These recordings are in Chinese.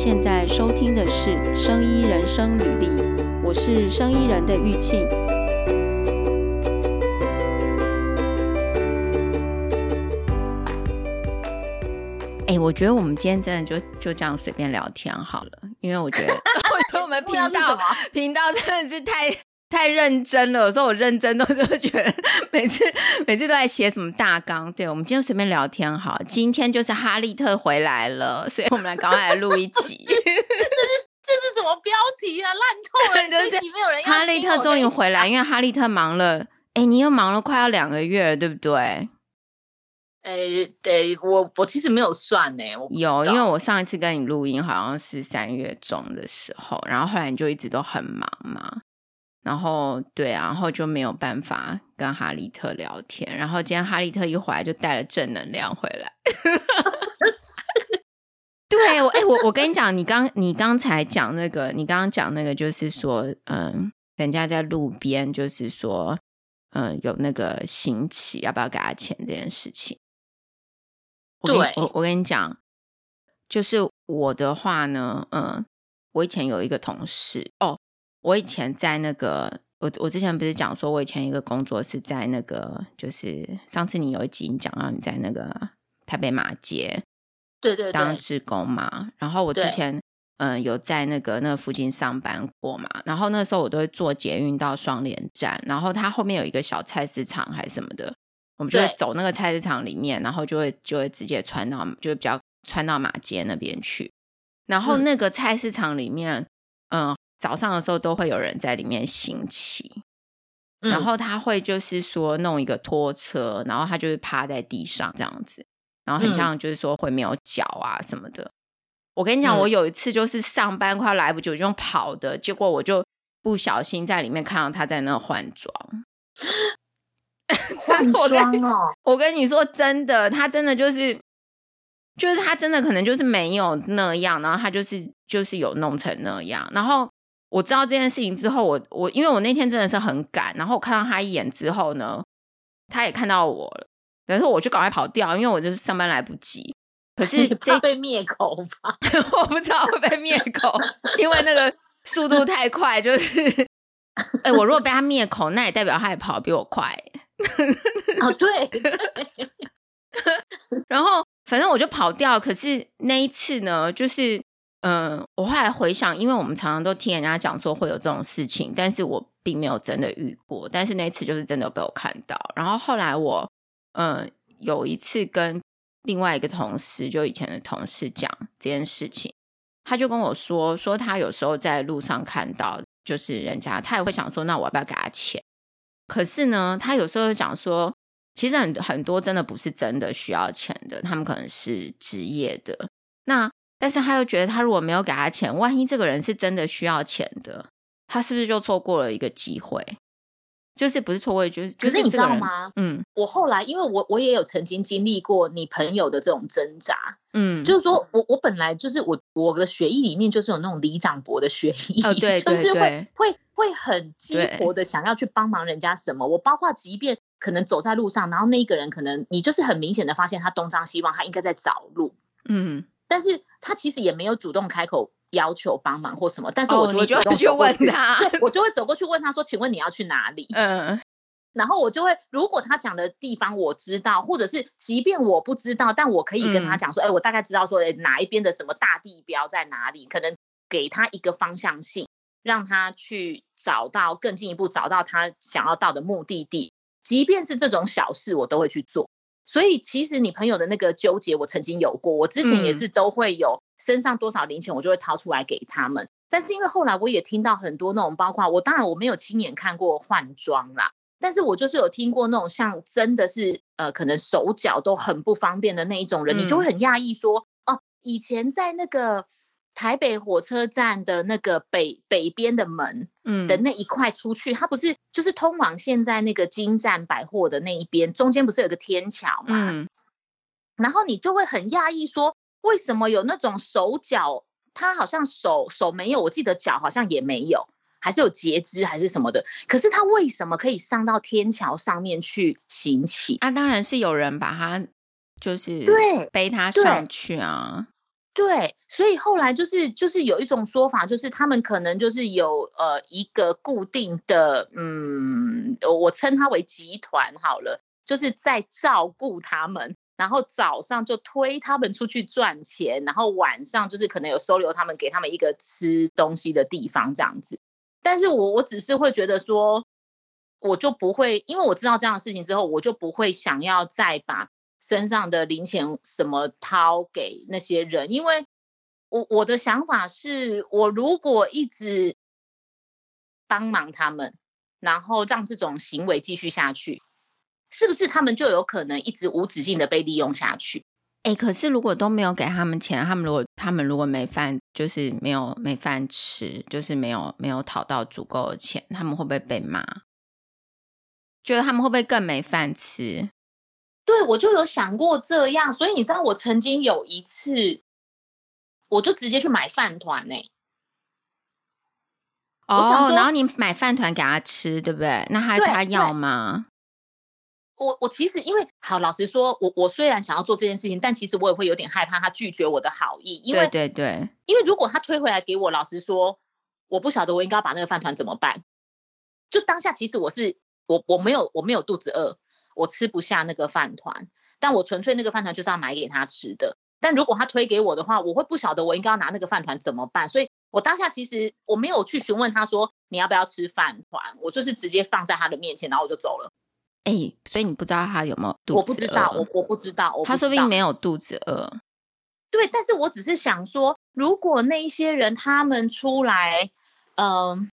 现在收听的是《生医人生履历》，我是生医人的玉庆。哎，我觉得我们今天真的就就这样随便聊天好了，因为我觉得，我觉得我们频道 频道真的是太。太认真了，有时候我认真都 就觉得每次每次都在写什么大纲。对，我们今天随便聊天好，今天就是哈利特回来了，所以我们来赶快来录一集。这 是这是什么标题啊？烂透了！就是没有人哈利特终于回来，因为哈利特忙了。哎，你又忙了快要两个月了，对不对？哎，对，我我其实没有算呢。有，因为我上一次跟你录音好像是三月中的时候，然后后来你就一直都很忙嘛。然后对啊，然后就没有办法跟哈利特聊天。然后今天哈利特一回来就带了正能量回来。对，我哎，我我跟你讲，你刚你刚才讲那个，你刚刚讲那个，就是说，嗯，人家在路边，就是说，嗯，有那个行乞，要不要给他钱这件事情。对，我我，我跟你讲，就是我的话呢，嗯，我以前有一个同事哦。我以前在那个，我我之前不是讲说，我以前一个工作是在那个，就是上次你有一集你讲到你在那个台北马街，对对，当职工嘛。然后我之前嗯有在那个那个附近上班过嘛。然后那时候我都会坐捷运到双连站，然后它后面有一个小菜市场还是什么的，我们就会走那个菜市场里面，然后就会就会直接穿到就会比较穿到马街那边去。然后那个菜市场里面，嗯。早上的时候都会有人在里面行乞，嗯、然后他会就是说弄一个拖车，然后他就是趴在地上这样子，然后很像就是说会没有脚啊什么的。嗯、我跟你讲，我有一次就是上班快要来不及，我就用跑的，结果我就不小心在里面看到他在那换装，换装哦！我跟你说真的，他真的就是就是他真的可能就是没有那样，然后他就是就是有弄成那样，然后。我知道这件事情之后，我我因为我那天真的是很赶，然后我看到他一眼之后呢，他也看到我了，然后我就赶快跑掉，因为我就是上班来不及。可是这被灭口吧？我不知道会被灭口，因为那个速度太快，就是哎、欸，我如果被他灭口，那也代表他也跑得比我快。哦，对。然后反正我就跑掉，可是那一次呢，就是。嗯，我后来回想，因为我们常常都听人家讲说会有这种事情，但是我并没有真的遇过。但是那次就是真的被我看到。然后后来我，嗯，有一次跟另外一个同事，就以前的同事讲这件事情，他就跟我说，说他有时候在路上看到，就是人家他也会想说，那我要不要给他钱？可是呢，他有时候会讲说，其实很很多真的不是真的需要钱的，他们可能是职业的。那但是他又觉得，他如果没有给他钱，万一这个人是真的需要钱的，他是不是就错过了一个机会？就是不是错过，就是可是你知道吗？嗯，我后来因为我我也有曾经经历过你朋友的这种挣扎，嗯，就是说我我本来就是我我的血液里面就是有那种李长伯的血液，哦，对，就是会会会很激活的想要去帮忙人家什么。我包括即便可能走在路上，然后那一个人可能你就是很明显的发现他东张西望，他应该在找路，嗯。但是他其实也没有主动开口要求帮忙或什么，但是我就会主动去问他，我就会走过去问他说：“请问你要去哪里？”嗯，然后我就会，如果他讲的地方我知道，或者是即便我不知道，但我可以跟他讲说：“哎，我大概知道说，哎，哪一边的什么大地标在哪里？”可能给他一个方向性，让他去找到更进一步找到他想要到的目的地。即便是这种小事，我都会去做。所以其实你朋友的那个纠结，我曾经有过。我之前也是都会有身上多少零钱，我就会掏出来给他们。但是因为后来我也听到很多那种，包括我当然我没有亲眼看过换装啦，但是我就是有听过那种像真的是呃，可能手脚都很不方便的那一种人，你就会很讶异说，哦，以前在那个。台北火车站的那个北北边的门，嗯，的那一块出去，嗯、它不是就是通往现在那个金站百货的那一边，中间不是有个天桥嘛？嗯，然后你就会很讶异说，为什么有那种手脚，他好像手手没有，我记得脚好像也没有，还是有截肢还是什么的，可是他为什么可以上到天桥上面去行乞？啊，当然是有人把他就是对背他上去啊。对，所以后来就是就是有一种说法，就是他们可能就是有呃一个固定的，嗯，我称它为集团好了，就是在照顾他们，然后早上就推他们出去赚钱，然后晚上就是可能有收留他们，给他们一个吃东西的地方这样子。但是我我只是会觉得说，我就不会，因为我知道这样的事情之后，我就不会想要再把。身上的零钱什么掏给那些人，因为我我的想法是，我如果一直帮忙他们，然后让这种行为继续下去，是不是他们就有可能一直无止境的被利用下去？哎，可是如果都没有给他们钱，他们如果他们如果没饭，就是没有没饭吃，就是没有没有讨到足够的钱，他们会不会被骂？觉得他们会不会更没饭吃？对，我就有想过这样，所以你知道，我曾经有一次，我就直接去买饭团呢。哦，然后你买饭团给他吃，对不对？那他他要吗？我我其实因为好，老实说，我我虽然想要做这件事情，但其实我也会有点害怕他拒绝我的好意，因为对对对，因为如果他推回来给我，老实说，我不晓得我应该要把那个饭团怎么办。就当下，其实我是我我没有我没有肚子饿。我吃不下那个饭团，但我纯粹那个饭团就是要买给他吃的。但如果他推给我的话，我会不晓得我应该要拿那个饭团怎么办。所以我当下其实我没有去询问他说，你要不要吃饭团，我就是直接放在他的面前，然后我就走了。哎、欸，所以你不知道他有没有肚子饿？我不知道，我我不知道，我不知道。他说不定没有肚子饿。对，但是我只是想说，如果那一些人他们出来，嗯、呃。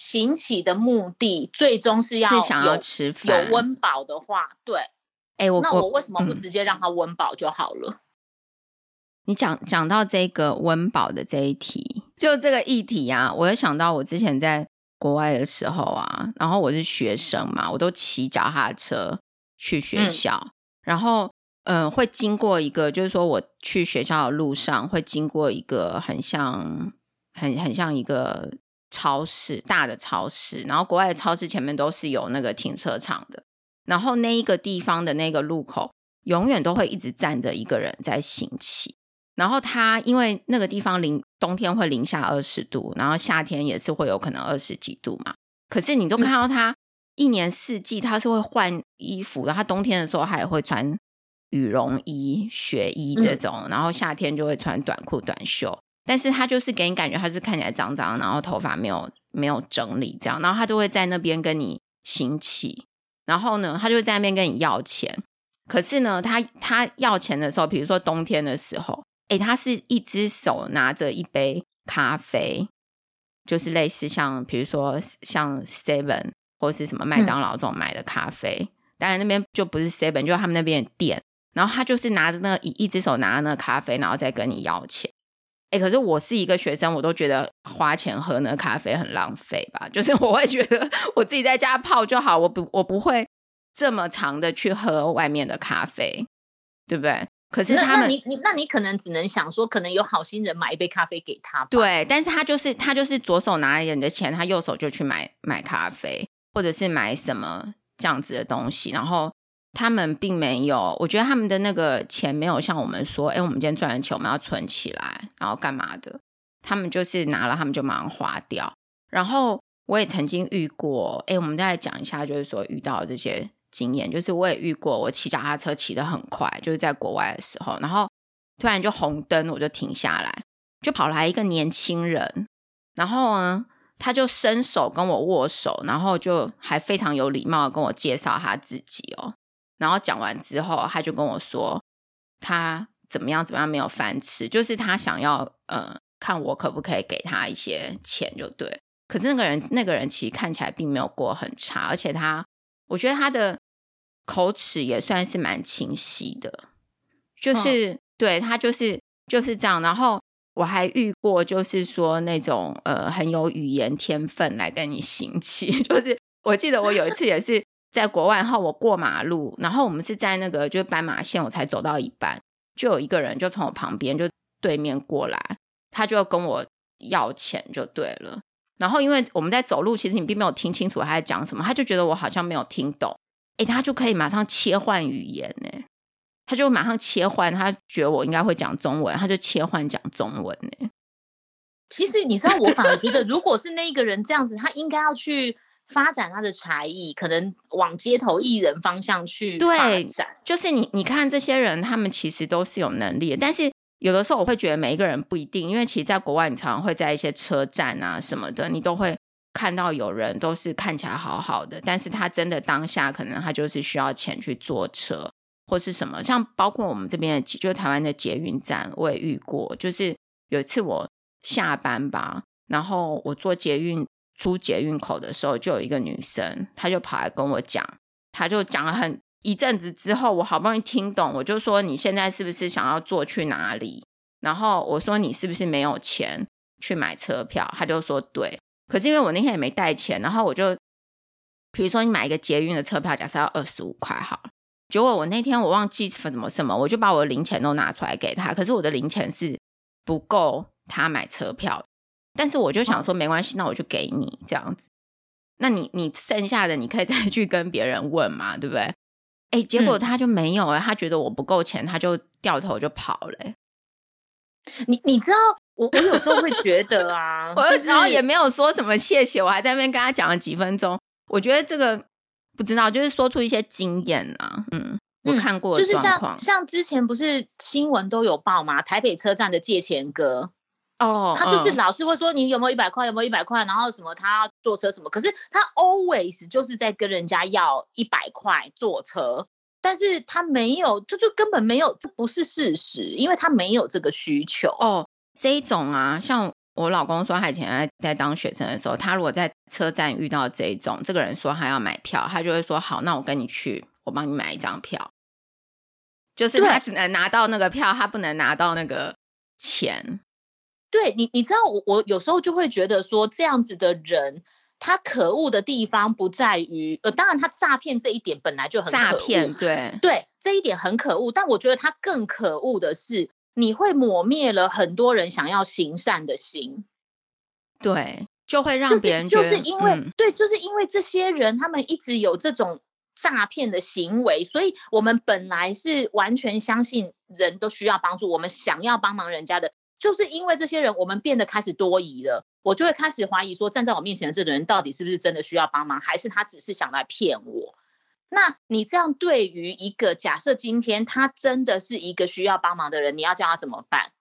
行乞的目的最终是要是想要吃饭，有温饱的话，对，哎、欸，我那我为什么不直接让他温饱就好了？嗯、你讲讲到这个温饱的这一题，就这个议题啊，我又想到我之前在国外的时候啊，然后我是学生嘛，我都骑脚踏车去学校，嗯、然后嗯、呃，会经过一个，就是说我去学校的路上会经过一个很像很很像一个。超市，大的超市，然后国外的超市前面都是有那个停车场的，然后那一个地方的那个路口永远都会一直站着一个人在行乞，然后他因为那个地方零冬天会零下二十度，然后夏天也是会有可能二十几度嘛，可是你都看到他一年四季他是会换衣服的，他冬天的时候他也会穿羽绒衣、雪衣这种，然后夏天就会穿短裤短袖。但是他就是给你感觉他是看起来脏脏，然后头发没有没有整理这样，然后他就会在那边跟你行乞，然后呢，他就会在那边跟你要钱。可是呢，他他要钱的时候，比如说冬天的时候，诶，他是一只手拿着一杯咖啡，就是类似像比如说像 Seven 或是什么麦当劳这种买的咖啡，嗯、当然那边就不是 Seven，就是他们那边的店，然后他就是拿着那个一一只手拿着那个咖啡，然后再跟你要钱。哎，可是我是一个学生，我都觉得花钱喝那个咖啡很浪费吧。就是我会觉得我自己在家泡就好，我不我不会这么长的去喝外面的咖啡，对不对？可是他们，那你你那你可能只能想说，可能有好心人买一杯咖啡给他。对，但是他就是他就是左手拿着你的钱，他右手就去买买咖啡，或者是买什么这样子的东西，然后。他们并没有，我觉得他们的那个钱没有像我们说，哎，我们今天赚的钱我们要存起来，然后干嘛的？他们就是拿了，他们就马上花掉。然后我也曾经遇过，哎，我们再来讲一下，就是说遇到这些经验，就是我也遇过，我骑脚踏车骑得很快，就是在国外的时候，然后突然就红灯，我就停下来，就跑来一个年轻人，然后呢，他就伸手跟我握手，然后就还非常有礼貌的跟我介绍他自己哦。然后讲完之后，他就跟我说，他怎么样怎么样没有饭吃，就是他想要呃看我可不可以给他一些钱就对。可是那个人那个人其实看起来并没有过很差，而且他我觉得他的口齿也算是蛮清晰的，就是、嗯、对他就是就是这样。然后我还遇过就是说那种呃很有语言天分来跟你行乞，就是我记得我有一次也是。在国外后，我过马路，然后我们是在那个就是斑马线，我才走到一半，就有一个人就从我旁边就对面过来，他就跟我要钱就对了。然后因为我们在走路，其实你并没有听清楚他在讲什么，他就觉得我好像没有听懂，诶，他就可以马上切换语言呢，他就马上切换，他觉得我应该会讲中文，他就切换讲中文呢。其实你知道，我反而觉得，如果是那一个人这样子，他应该要去发展他的才艺，可能往街头艺人方向去发展。对，就是你你看这些人，他们其实都是有能力的，但是有的时候我会觉得每一个人不一定，因为其实，在国外你常常会在一些车站啊什么的，你都会看到有人都是看起来好好的，但是他真的当下可能他就是需要钱去坐车或是什么，像包括我们这边的，就台湾的捷运站，我也遇过，就是有一次我。下班吧，然后我坐捷运出捷运口的时候，就有一个女生，她就跑来跟我讲，她就讲了很一阵子之后，我好不容易听懂，我就说，你现在是不是想要坐去哪里？然后我说，你是不是没有钱去买车票？她就说对，可是因为我那天也没带钱，然后我就比如说你买一个捷运的车票，假设要二十五块好了，结果我那天我忘记什么什么，我就把我的零钱都拿出来给她，可是我的零钱是不够。他买车票，但是我就想说没关系，那我就给你这样子。那你你剩下的你可以再去跟别人问嘛，对不对？哎，结果他就没有哎，他觉得我不够钱，他就掉头就跑了。你你知道，我我有时候会觉得啊，我然后也没有说什么谢谢，我还在那边跟他讲了几分钟。我觉得这个不知道，就是说出一些经验啊，嗯，我看过就是像像之前不是新闻都有报吗？台北车站的借钱哥。哦，他就是老是会说，你有没有一百块，有没有一百块，然后什么他要坐车什么，可是他 always 就是在跟人家要一百块坐车，但是他没有，这就，就根本没有，这不是事实，因为他没有这个需求。哦，这一种啊，像我老公说，他以前在在当学生的时候，他如果在车站遇到这一种，这个人说他要买票，他就会说好，那我跟你去，我帮你买一张票，就是他只能拿到那个票，他不能拿到那个钱。对你，你知道我，我有时候就会觉得说，这样子的人，他可恶的地方不在于，呃，当然他诈骗这一点本来就很可恶，诈骗，对对，这一点很可恶。但我觉得他更可恶的是，你会抹灭了很多人想要行善的心，对，就会让别人觉得，就是、就是因为、嗯，对，就是因为这些人他们一直有这种诈骗的行为，所以我们本来是完全相信人都需要帮助，我们想要帮忙人家的。就是因为这些人，我们变得开始多疑了。我就会开始怀疑说，站在我面前的这个人到底是不是真的需要帮忙，还是他只是想来骗我？那你这样对于一个假设今天他真的是一个需要帮忙的人，你要叫他怎么办？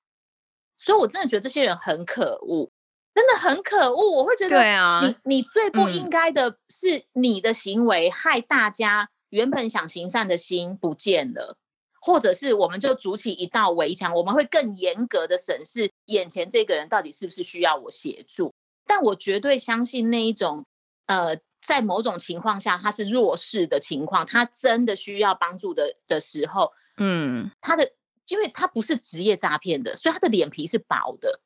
所以我真的觉得这些人很可恶，真的很可恶。我会觉得，对啊，你你最不应该的是你的行为害大家原本想行善的心不见了。或者是我们就筑起一道围墙，我们会更严格的审视眼前这个人到底是不是需要我协助。但我绝对相信那一种，呃，在某种情况下他是弱势的情况，他真的需要帮助的的时候，嗯，他的因为他不是职业诈骗的，所以他的脸皮是薄的。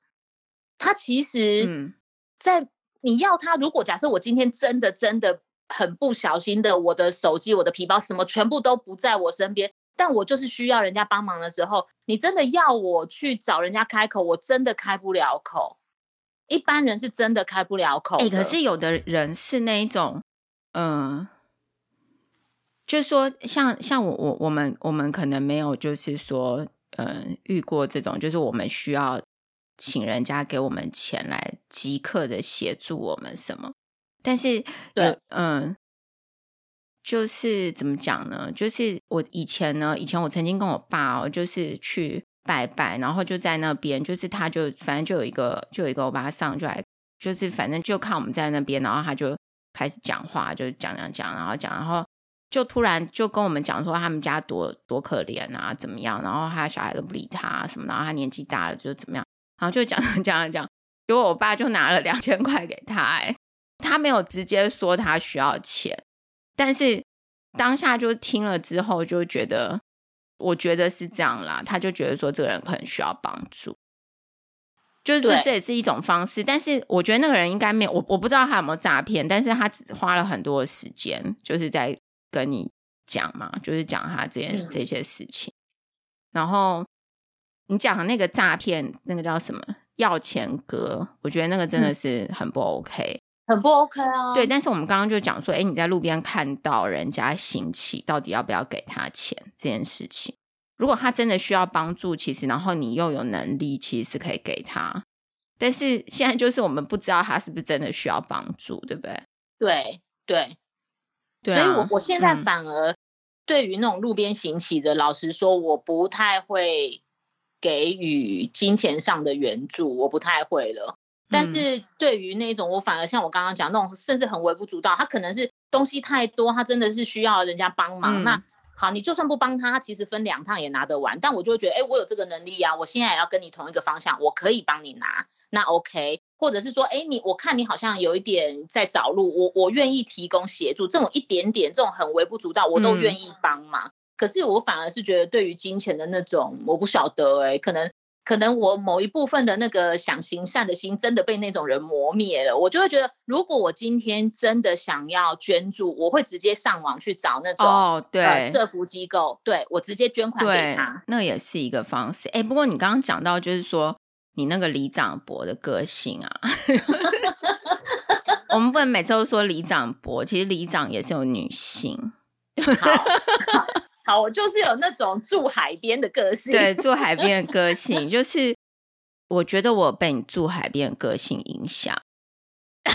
他其实，在你要他，如果假设我今天真的真的很不小心的，我的手机、我的皮包什么全部都不在我身边。但我就是需要人家帮忙的时候，你真的要我去找人家开口，我真的开不了口。一般人是真的开不了口。哎、欸，可是有的人是那一种，嗯、呃，就是说像，像像我我我们我们可能没有，就是说，嗯、呃，遇过这种，就是我们需要请人家给我们钱来即刻的协助我们什么，但是，对，嗯、呃。就是怎么讲呢？就是我以前呢，以前我曾经跟我爸哦，就是去拜拜，然后就在那边，就是他就反正就有一个就有一个欧巴桑就来，就是反正就看我们在那边，然后他就开始讲话，就讲讲讲，然后讲，然后就突然就跟我们讲说他们家多多可怜啊，怎么样，然后他小孩都不理他什么，然后他年纪大了就怎么样，然后就讲讲讲讲，结果我爸就拿了两千块给他，哎，他没有直接说他需要钱。但是当下就听了之后，就觉得，我觉得是这样啦。他就觉得说，这个人可能需要帮助，就是这也是一种方式。但是我觉得那个人应该没有，我我不知道他有没有诈骗，但是他只花了很多的时间，就是在跟你讲嘛，就是讲他这件这些事情。然后你讲的那个诈骗，那个叫什么要钱哥，我觉得那个真的是很不 OK。很不 OK 啊！对，但是我们刚刚就讲说，哎，你在路边看到人家行乞，到底要不要给他钱这件事情？如果他真的需要帮助，其实然后你又有能力，其实是可以给他。但是现在就是我们不知道他是不是真的需要帮助，对不对？对对，对啊，所以我我现在反而对于那种路边行乞的，嗯，老实说，我不太会给予金钱上的援助，我不太会了。但是对于那种，我反而像我刚刚讲那种，甚至很微不足道，他可能是东西太多，他真的是需要人家帮忙，嗯，那。好，你就算不帮他，他其实分两趟也拿得完。但我就会觉得，哎，我有这个能力啊，我现在也要跟你同一个方向，我可以帮你拿，那 OK。或者是说，哎，你我看你好像有一点在找路，我我愿意提供协助，这种一点点，这种很微不足道，我都愿意帮忙。嗯。可是我反而是觉得，对于金钱的那种，我不晓得，哎，可能。可能我某一部分的那个想行善的心真的被那种人磨灭了，我就会觉得，如果我今天真的想要捐助，我会直接上网去找那种哦，对，呃、社福机构，对，我直接捐款给他，那也是一个方式。哎，不过你刚刚讲到，就是说你那个李长博的个性啊，我们不能每次都说李长博，其实李长也是有女性。好好，我就是有那种住海边的个性。对，住海边的个 性，就是我觉得我被你住海边的个性影响，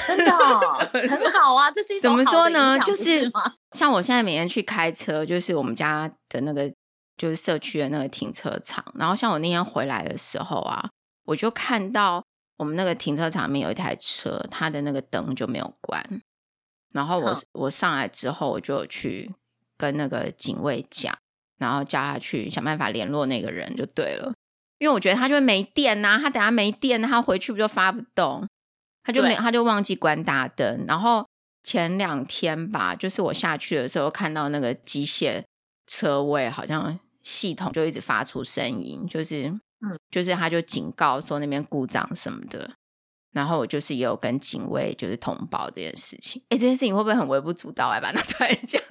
真的、哦、很好啊。这是一种怎么说呢？就 是像我现在每天去开车，就是我们家的那个就是社区的那个停车场。然后像我那天回来的时候啊，我就看到我们那个停车场里面有一台车，它的那个灯就没有关。然后我我上来之后，我就去。跟那个警卫讲，然后叫他去想办法联络那个人就对了，因为我觉得他就会没电呐、啊，他等下没电，他回去不就发不动，他就没他就忘记关大灯。然后前两天吧，就是我下去的时候看到那个机械车位好像系统就一直发出声音，就是嗯，就是他就警告说那边故障什么的。然后我就是也有跟警卫就是通报这件事情，哎，这件事情会不会很微不足道？来把它拿出来讲。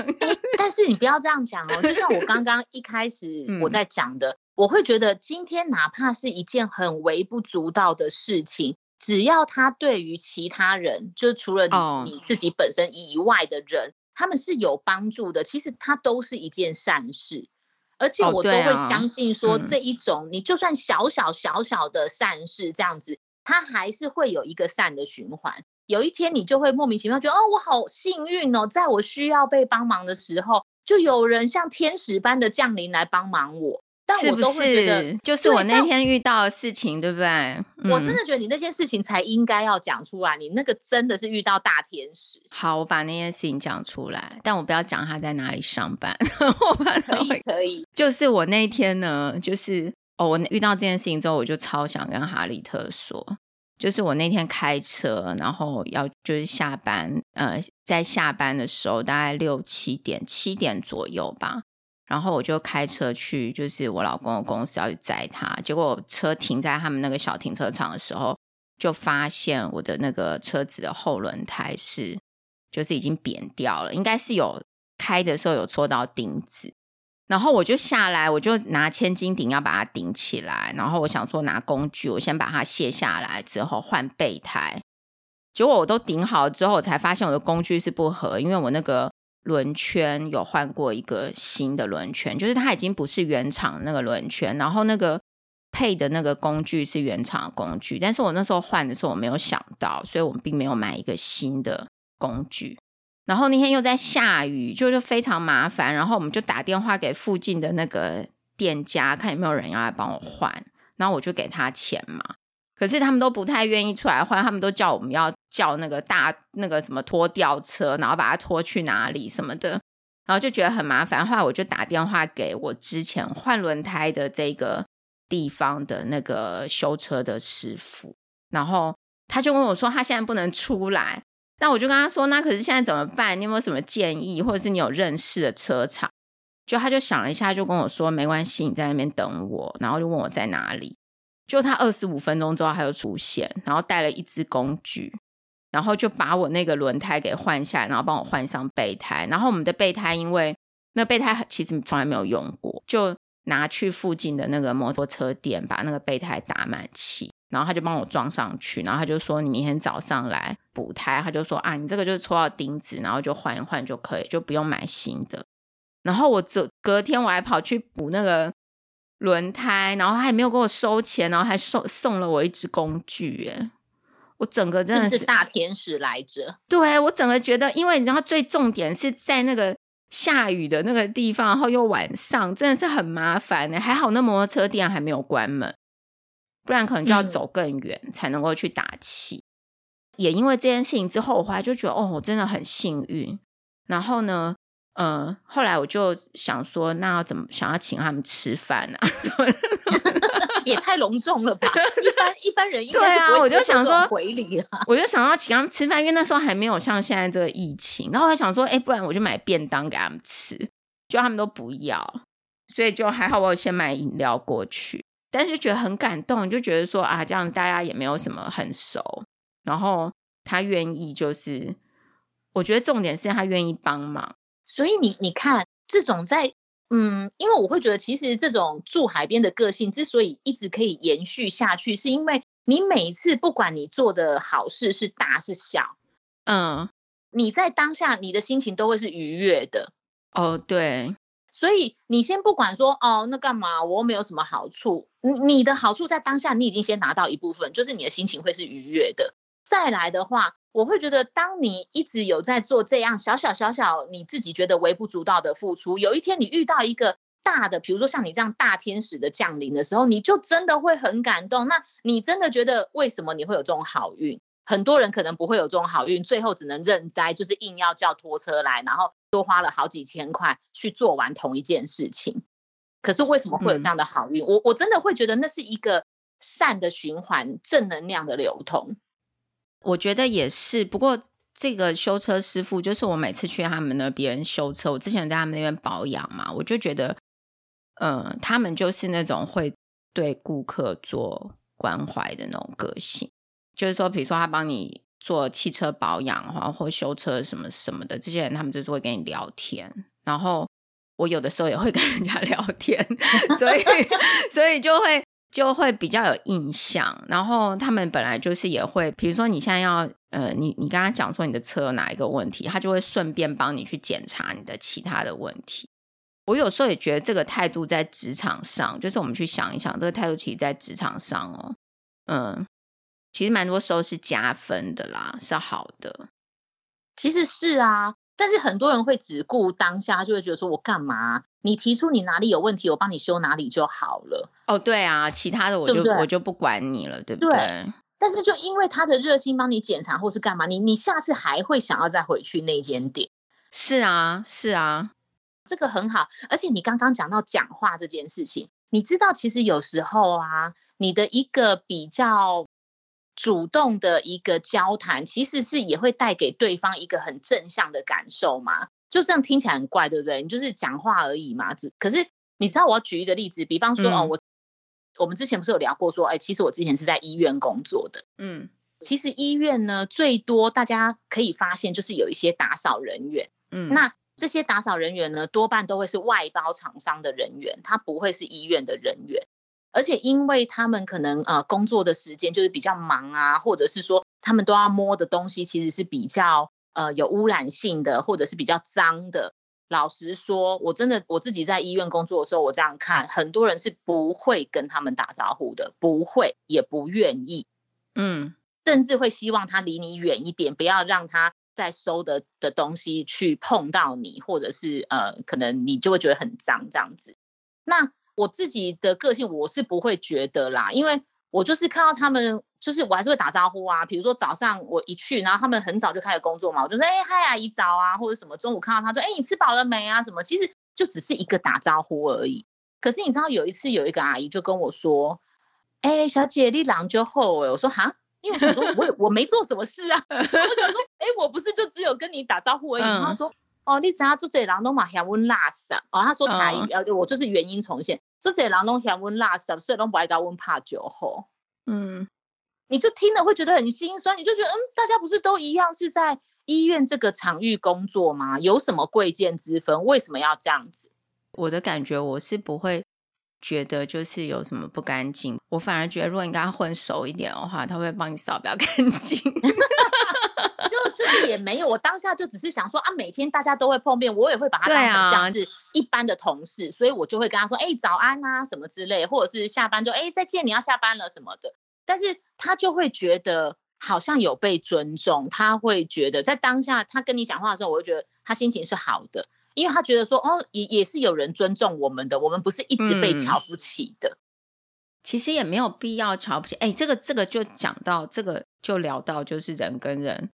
但是你不要这样讲哦，就像我刚刚一开始我在讲的，嗯、我会觉得今天哪怕是一件很微不足道的事情，只要他对于其他人，就是除了你自己本身以外的人，他们是有帮助的，其实它都是一件善事，而且我都会相信说，这一种你就算小小小小的善事这样子。他还是会有一个善的循环，有一天你就会莫名其妙觉得哦，我好幸运哦，在我需要被帮忙的时候，就有人像天使般的降临来帮忙我。但我都会觉得，是是就是我那天遇到的事情，对不对？我真的觉得你那件事情才应该要讲出来，你那个真的是遇到大天使。好，我把那件事情讲出来，但我不要讲他在哪里上班。我把可以可以，就是我那天呢，就是。哦，我遇到这件事情之后，我就超想跟哈利特说，就是我那天开车，然后要就是下班，呃，在下班的时候大概六七点、七点左右吧，然后我就开车去，就是我老公的公司要去载他，结果车停在他们那个小停车场的时候，就发现我的那个车子的后轮胎是就是已经扁掉了，应该是有开的时候有戳到钉子。然后我就下来，我就拿千斤顶要把它顶起来。然后我想说拿工具，我先把它卸下来之后换备胎。结果我都顶好之后，我才发现我的工具是不合，因为我那个轮圈有换过一个新的轮圈，就是它已经不是原厂那个轮圈。然后那个配的那个工具是原厂的工具，但是我那时候换的时候我没有想到，所以我们并没有买一个新的工具。然后那天又在下雨，就是非常麻烦。然后我们就打电话给附近的那个店家，看有没有人要来帮我换。然后我就给他钱嘛。可是他们都不太愿意出来换，他们都叫我们要叫那个大那个什么拖吊车，然后把它拖去哪里什么的。然后就觉得很麻烦。后来我就打电话给我之前换轮胎的这个地方的那个修车的师傅，然后他就问我说，他现在不能出来。但我就跟他说，那可是现在怎么办？你有没有什么建议，或者是你有认识的车厂？就他就想了一下，就跟我说没关系，你在那边等我。然后就问我在哪里。就他二十五分钟之后他就出现，然后带了一支工具，然后就把我那个轮胎给换下来，然后帮我换上备胎。然后我们的备胎，因为那备胎其实从来没有用过，就拿去附近的那个摩托车店，把那个备胎打满气。然后他就帮我装上去，然后他就说，你明天早上来补胎，他就说啊，你这个就是戳到钉子，然后就换一换就可以，就不用买新的。然后我隔隔天我还跑去补那个轮胎，然后他还没有给我收钱，然后还送送了我一支工具，哎，我整个真的是，是大天使来着。对，我整个觉得，因为你知道最重点是在那个下雨的那个地方，然后又晚上，真的是很麻烦呢。还好那摩托车店还没有关门，不然可能就要走更远才能够去打气。嗯、也因为这件事情之后，我后来就觉得，哦，我真的很幸运。然后呢，嗯、呃，后来我就想说，那要怎么想要请他们吃饭呢、啊？也太隆重了吧！一般一般人应该对啊，我就想说回礼啊，我就想要请他们吃饭，因为那时候还没有像现在这个疫情。然后我想说，哎，不然我就买便当给他们吃，就他们都不要，所以就还好，我有先买饮料过去。但是就觉得很感动，就觉得说啊，这样大家也没有什么很熟，然后他愿意就是。我觉得重点是他愿意帮忙，所以你你看这种在嗯，因为我会觉得其实这种住海边的个性之所以一直可以延续下去，是因为你每一次不管你做的好事是大是小，嗯，你在当下你的心情都会是愉悦的。哦，对，所以你先不管说哦，那干嘛我又没有什么好处，你你的好处在当下你已经先拿到一部分，就是你的心情会是愉悦的。再来的话。我会觉得，当你一直有在做这样小小小小你自己觉得微不足道的付出，有一天你遇到一个大的，比如说像你这样大天使的降临的时候，你就真的会很感动。那你真的觉得为什么你会有这种好运？很多人可能不会有这种好运，最后只能认栽，就是硬要叫拖车来，然后多花了好几千块去做完同一件事情。可是为什么会有这样的好运？嗯、我我真的会觉得那是一个善的循环，正能量的流通。我觉得也是，不过这个修车师傅就是我每次去他们那边修车，我之前在他们那边保养嘛，我就觉得，嗯、呃，他们就是那种会对顾客做关怀的那种个性，就是说，比如说他帮你做汽车保养或或修车什么什么的，这些人他们就是会跟你聊天，然后我有的时候也会跟人家聊天，所以所以就会。就会比较有印象，然后他们本来就是也会，比如说你现在要呃，你你跟他讲说你的车有哪一个问题，他就会顺便帮你去检查你的其他的问题。我有时候也觉得这个态度在职场上，就是我们去想一想，这个态度其实在职场上哦，嗯，其实蛮多时候是加分的啦，是好的。其实是啊。但是很多人会只顾当下，就会觉得说：“我干嘛？你提出你哪里有问题，我帮你修哪里就好了。”哦，对啊，其他的我就我就不管你了，对不对？对。但是就因为他的热心帮你检查或是干嘛，你你下次还会想要再回去那间店。是啊，是啊，这个很好。而且你刚刚讲到讲话这件事情，你知道其实有时候啊，你的一个比较。主动的一个交谈，其实是也会带给对方一个很正向的感受嘛。就这样听起来很怪，对不对？你就是讲话而已嘛。只可是你知道，我要举一个例子，比方说、嗯、哦，我我们之前不是有聊过说，哎，其实我之前是在医院工作的。嗯，其实医院呢，最多大家可以发现就是有一些打扫人员。嗯，那这些打扫人员呢，多半都会是外包厂商的人员，他不会是医院的人员。而且因为他们可能呃工作的时间就是比较忙啊，或者是说他们都要摸的东西其实是比较呃有污染性的，或者是比较脏的。老实说，我真的我自己在医院工作的时候，我这样看，很多人是不会跟他们打招呼的，不会也不愿意，嗯，甚至会希望他离你远一点，不要让他在收的的东西去碰到你，或者是呃可能你就会觉得很脏这样子。那我自己的个性我是不会觉得啦，因为我就是看到他们，就是我还是会打招呼啊。比如说早上我一去，然后他们很早就开始工作嘛，我就说哎嗨阿姨早啊，或者什么。中午看到他说哎你吃饱了没啊？什么其实就只是一个打招呼而已。可是你知道有一次有一个阿姨就跟我说，哎小姐你狼就后哎，我说哈，因为我想说我我没做什么事啊，我想说哎我不是就只有跟你打招呼而已。然后说哦你只要做这狼都嘛嫌温拉萨哦，他说台语，呃我就是原音重现。这些人拢嫌温辣，十岁拢不爱搞温怕酒后，嗯，你就听了会觉得很心酸，你就觉得嗯，大家不是都一样是在医院这个场域工作吗？有什么贵贱之分？为什么要这样子？我的感觉我是不会觉得就是有什么不干净，我反而觉得如果你跟他混熟一点的话，他会帮你扫比较干净。就就是也没有，我当下就只是想说啊，每天大家都会碰面，我也会把他当成像是一般的同事，啊、所以我就会跟他说，哎、欸，早安啊，什么之类，或者是下班就哎、欸、再见，你要下班了什么的。但是他就会觉得好像有被尊重，他会觉得在当下他跟你讲话的时候，我会觉得他心情是好的，因为他觉得说哦，也也是有人尊重我们的，我们不是一直被瞧不起的。嗯其实也没有必要瞧不起，哎，这个这个就讲到这个就聊到就是人跟人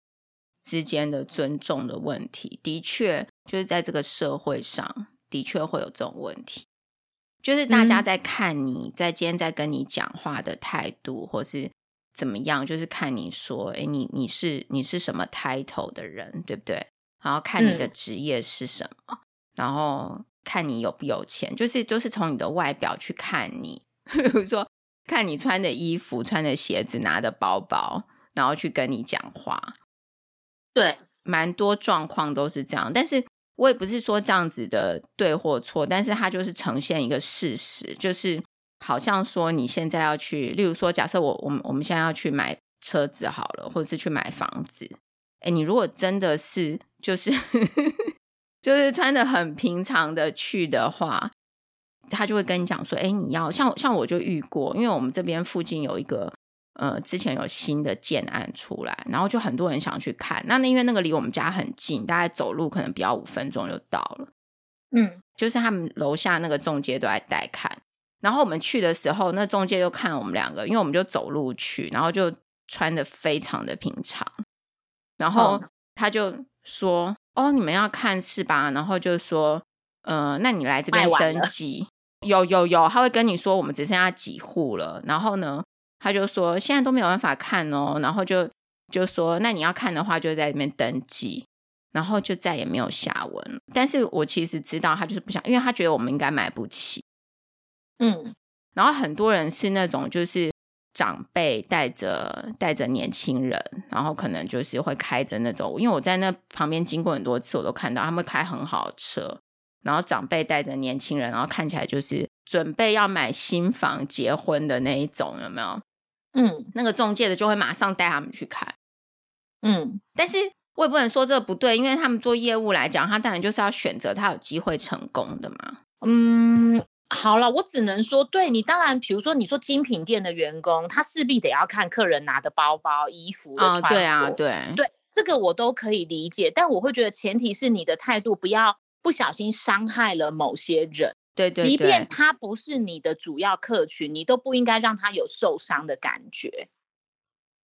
之间的尊重的问题，的确就是在这个社会上的确会有这种问题，就是大家在看你在今天在跟你讲话的态度，或是怎么样，就是看你说，哎，你你是你是什么 title 的人，对不对？然后看你的职业是什么，嗯、然后看你有不有钱，就是就是从你的外表去看你。比如说，看你穿的衣服、穿的鞋子、拿的包包，然后去跟你讲话，对，蛮多状况都是这样。但是我也不是说这样子的对或错，但是它就是呈现一个事实，就是好像说你现在要去，例如说，假设我我们我们现在要去买车子好了，或者是去买房子，哎，你如果真的是就是 就是穿的很平常的去的话。他就会跟你讲说：“哎，你要像像我就遇过，因为我们这边附近有一个呃，之前有新的建案出来，然后就很多人想去看。那那因为那个离我们家很近，大概走路可能不要五分钟就到了。嗯，就是他们楼下那个中介都在带看。然后我们去的时候，那中介就看我们两个，因为我们就走路去，然后就穿的非常的平常。然后他就说：‘哦，哦，你们要看是吧？’然后就说：‘呃，那你来这边登记。’有有有，他会跟你说我们只剩下几户了，然后呢，他就说现在都没有办法看哦，然后就就说那你要看的话就在那边登记，然后就再也没有下文。但是我其实知道他就是不想，因为他觉得我们应该买不起，嗯，然后很多人是那种就是长辈带着带着年轻人，然后可能就是会开着那种，因为我在那旁边经过很多次，我都看到他们开很好的车。然后长辈带着年轻人，然后看起来就是准备要买新房、结婚的那一种，有没有？嗯，那个中介的就会马上带他们去看。嗯，但是我也不能说这个不对，因为他们做业务来讲，他当然就是要选择他有机会成功的嘛。嗯，好了，我只能说，对你当然，比如说你说精品店的员工，他势必得要看客人拿的包包、衣服的穿着。哦，对啊，对对，这个我都可以理解，但我会觉得前提是你的态度不要。不小心伤害了某些人，对，对对，即便他不是你的主要客群，你都不应该让他有受伤的感觉。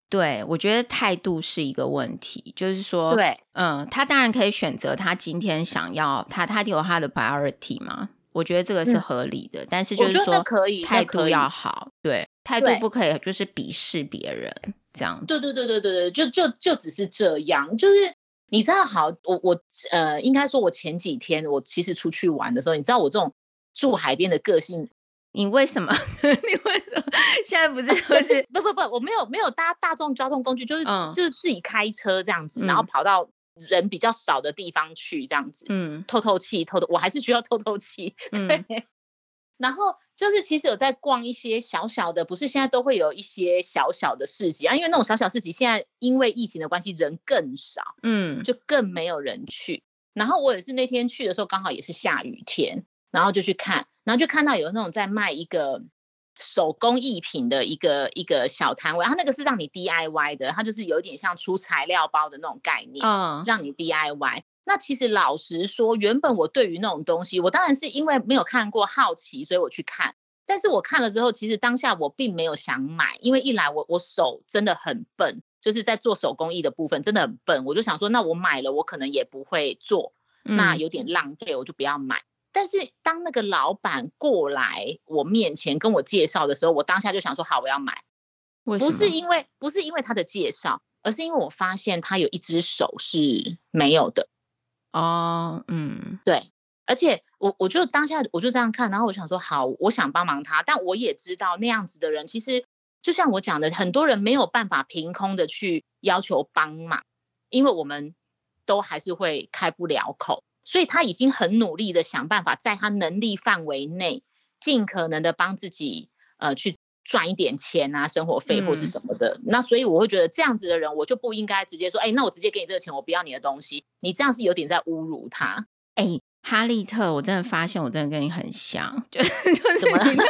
对，我觉得态度是一个问题，就是说，对，嗯，他当然可以选择他今天想要他，他有他的 priority 嘛，我觉得这个是合理的，嗯、但是就是说，可以态度要好，对，态度不可以就是鄙视别人这样子。对对对对对对，就就就只是这样，就是。你知道，好，我我呃，应该说，我前几天我其实出去玩的时候，你知道我这种住海边的个性，你为什么？你为什么现在不是就是不不不，我没有没有搭大众交通工具，就是、嗯、就是自己开车这样子，然后跑到人比较少的地方去这样子，嗯，透透气，透透，我还是需要透透气，对。嗯然后就是，其实有在逛一些小小的，不是现在都会有一些小小的市集啊，因为那种小小市集现在因为疫情的关系人更少，嗯，就更没有人去。然后我也是那天去的时候刚好也是下雨天，然后就去看，然后就看到有那种在卖一个手工艺品的一个一个小摊位，它那个是让你 DIY 的，它就是有点像出材料包的那种概念，嗯，让你 DIY。那其实老实说，原本我对于那种东西，我当然是因为没有看过好奇，所以我去看。但是我看了之后，其实当下我并没有想买，因为一来我我手真的很笨，就是在做手工艺的部分真的很笨，我就想说，那我买了我可能也不会做，那有点浪费，我就不要买。嗯。但是当那个老板过来我面前跟我介绍的时候，我当下就想说，好，我要买。不是因为不是因为他的介绍，而是因为我发现他有一只手是没有的。哦，嗯，对，而且我我就当下我就这样看，然后我想说好，我想帮忙他，但我也知道那样子的人，其实就像我讲的，很多人没有办法凭空的去要求帮忙，因为我们都还是会开不了口，所以他已经很努力的想办法，在他能力范围内，尽可能的帮自己呃去赚一点钱啊，生活费或是什么的。嗯、那所以我会觉得这样子的人，我就不应该直接说，哎，那我直接给你这个钱，我不要你的东西。你这样是有点在侮辱他。哎，哈利特，我真的发现我真的跟你很像，就 就是你，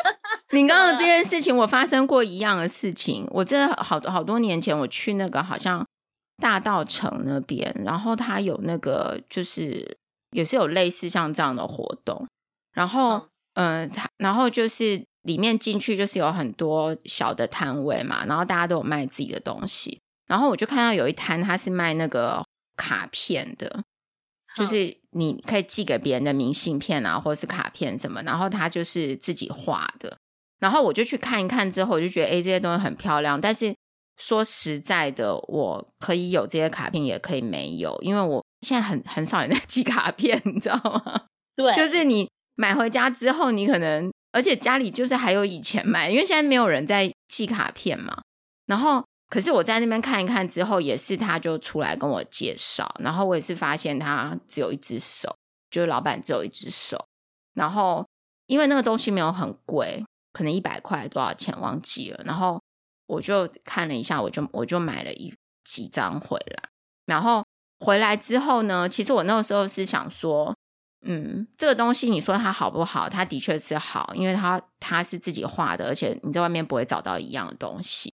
你刚刚这件事情，我发生过一样的事情。我真的好多好多年前，我去那个好像大道城那边，然后他有那个就是也是有类似像这样的活动，然后嗯，他、呃、然后就是。里面进去就是有很多小的摊位嘛，然后大家都有卖自己的东西，然后我就看到有一摊他是卖那个卡片的，就是你可以寄给别人的明信片啊，或者是卡片什么，然后他就是自己画的，然后我就去看一看之后，我就觉得哎，这些东西很漂亮，但是说实在的，我可以有这些卡片，也可以没有，因为我现在很很少人在寄卡片，你知道吗？对，就是你买回家之后，你可能。而且家里就是还有以前买，因为现在没有人在寄卡片嘛。然后，可是我在那边看一看之后，也是他就出来跟我介绍，然后我也是发现他只有一只手，就是老板只有一只手。然后，因为那个东西没有很贵，可能一百块多少钱忘记了。然后我就看了一下，我就我就买了一几张回来。然后回来之后呢，其实我那个时候是想说。嗯，这个东西你说它好不好？它的确是好，因为它它是自己画的，而且你在外面不会找到一样的东西。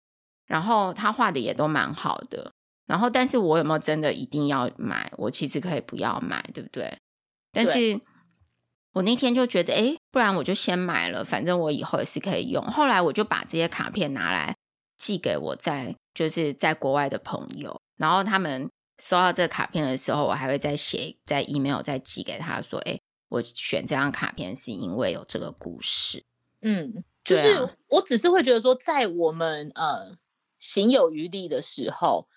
然后他画的也都蛮好的。然后，但是我有没有真的一定要买？我其实可以不要买，对不对？但是我那天就觉得，哎，不然我就先买了，反正我以后也是可以用。后来我就把这些卡片拿来寄给我在就是在国外的朋友，然后他们。收到这个卡片的时候，我还会再写在 email 再寄给他说：“哎，我选这张卡片是因为有这个故事。”嗯，就是我只是会觉得说，在我们呃行有余力的时候，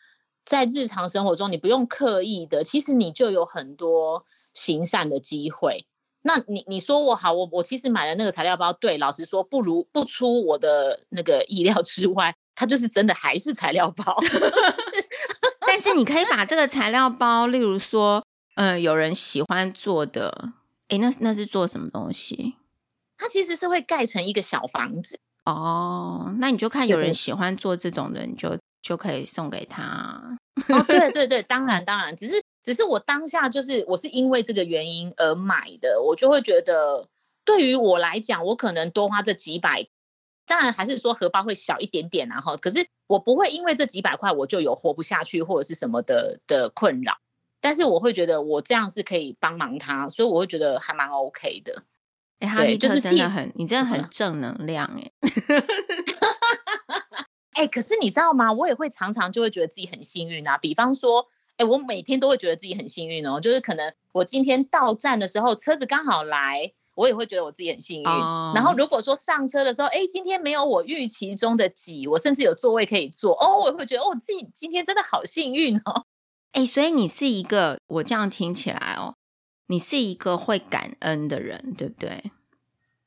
在日常生活中，你不用刻意的，其实你就有很多行善的机会。那你你说我好，我我其实买了那个材料包，对，老实说，不如不出我的那个意料之外，它就是真的还是材料包。但是你可以把这个材料包，例如说，嗯、呃，有人喜欢做的，诶，那那是做什么东西？它其实是会盖成一个小房子哦。那你就看有人喜欢做这种的，你就就可以送给他。哦，对对对，当然当然，只是只是我当下就是我是因为这个原因而买的，我就会觉得对于我来讲，我可能多花这几百。当然还是说荷包会小一点点，然后可是我不会因为这几百块我就有活不下去或者是什么的的困扰，但是我会觉得我这样是可以帮忙他，所以我会觉得还蛮 OK 的。哎、欸，哈利特真的很，你真的很正能量 哎、欸。哎、欸，可是你知道吗？我也会常常就会觉得自己很幸运啊。比方说，哎、欸，我每天都会觉得自己很幸运哦，就是可能我今天到站的时候车子刚好来。我也会觉得我自己很幸运。Oh. 然后如果说上车的时候，哎，今天没有我预期中的挤，我甚至有座位可以坐，哦，我也会觉得哦，自己今天真的好幸运哦。哎，所以你是一个，我这样听起来哦，你是一个会感恩的人，对不对？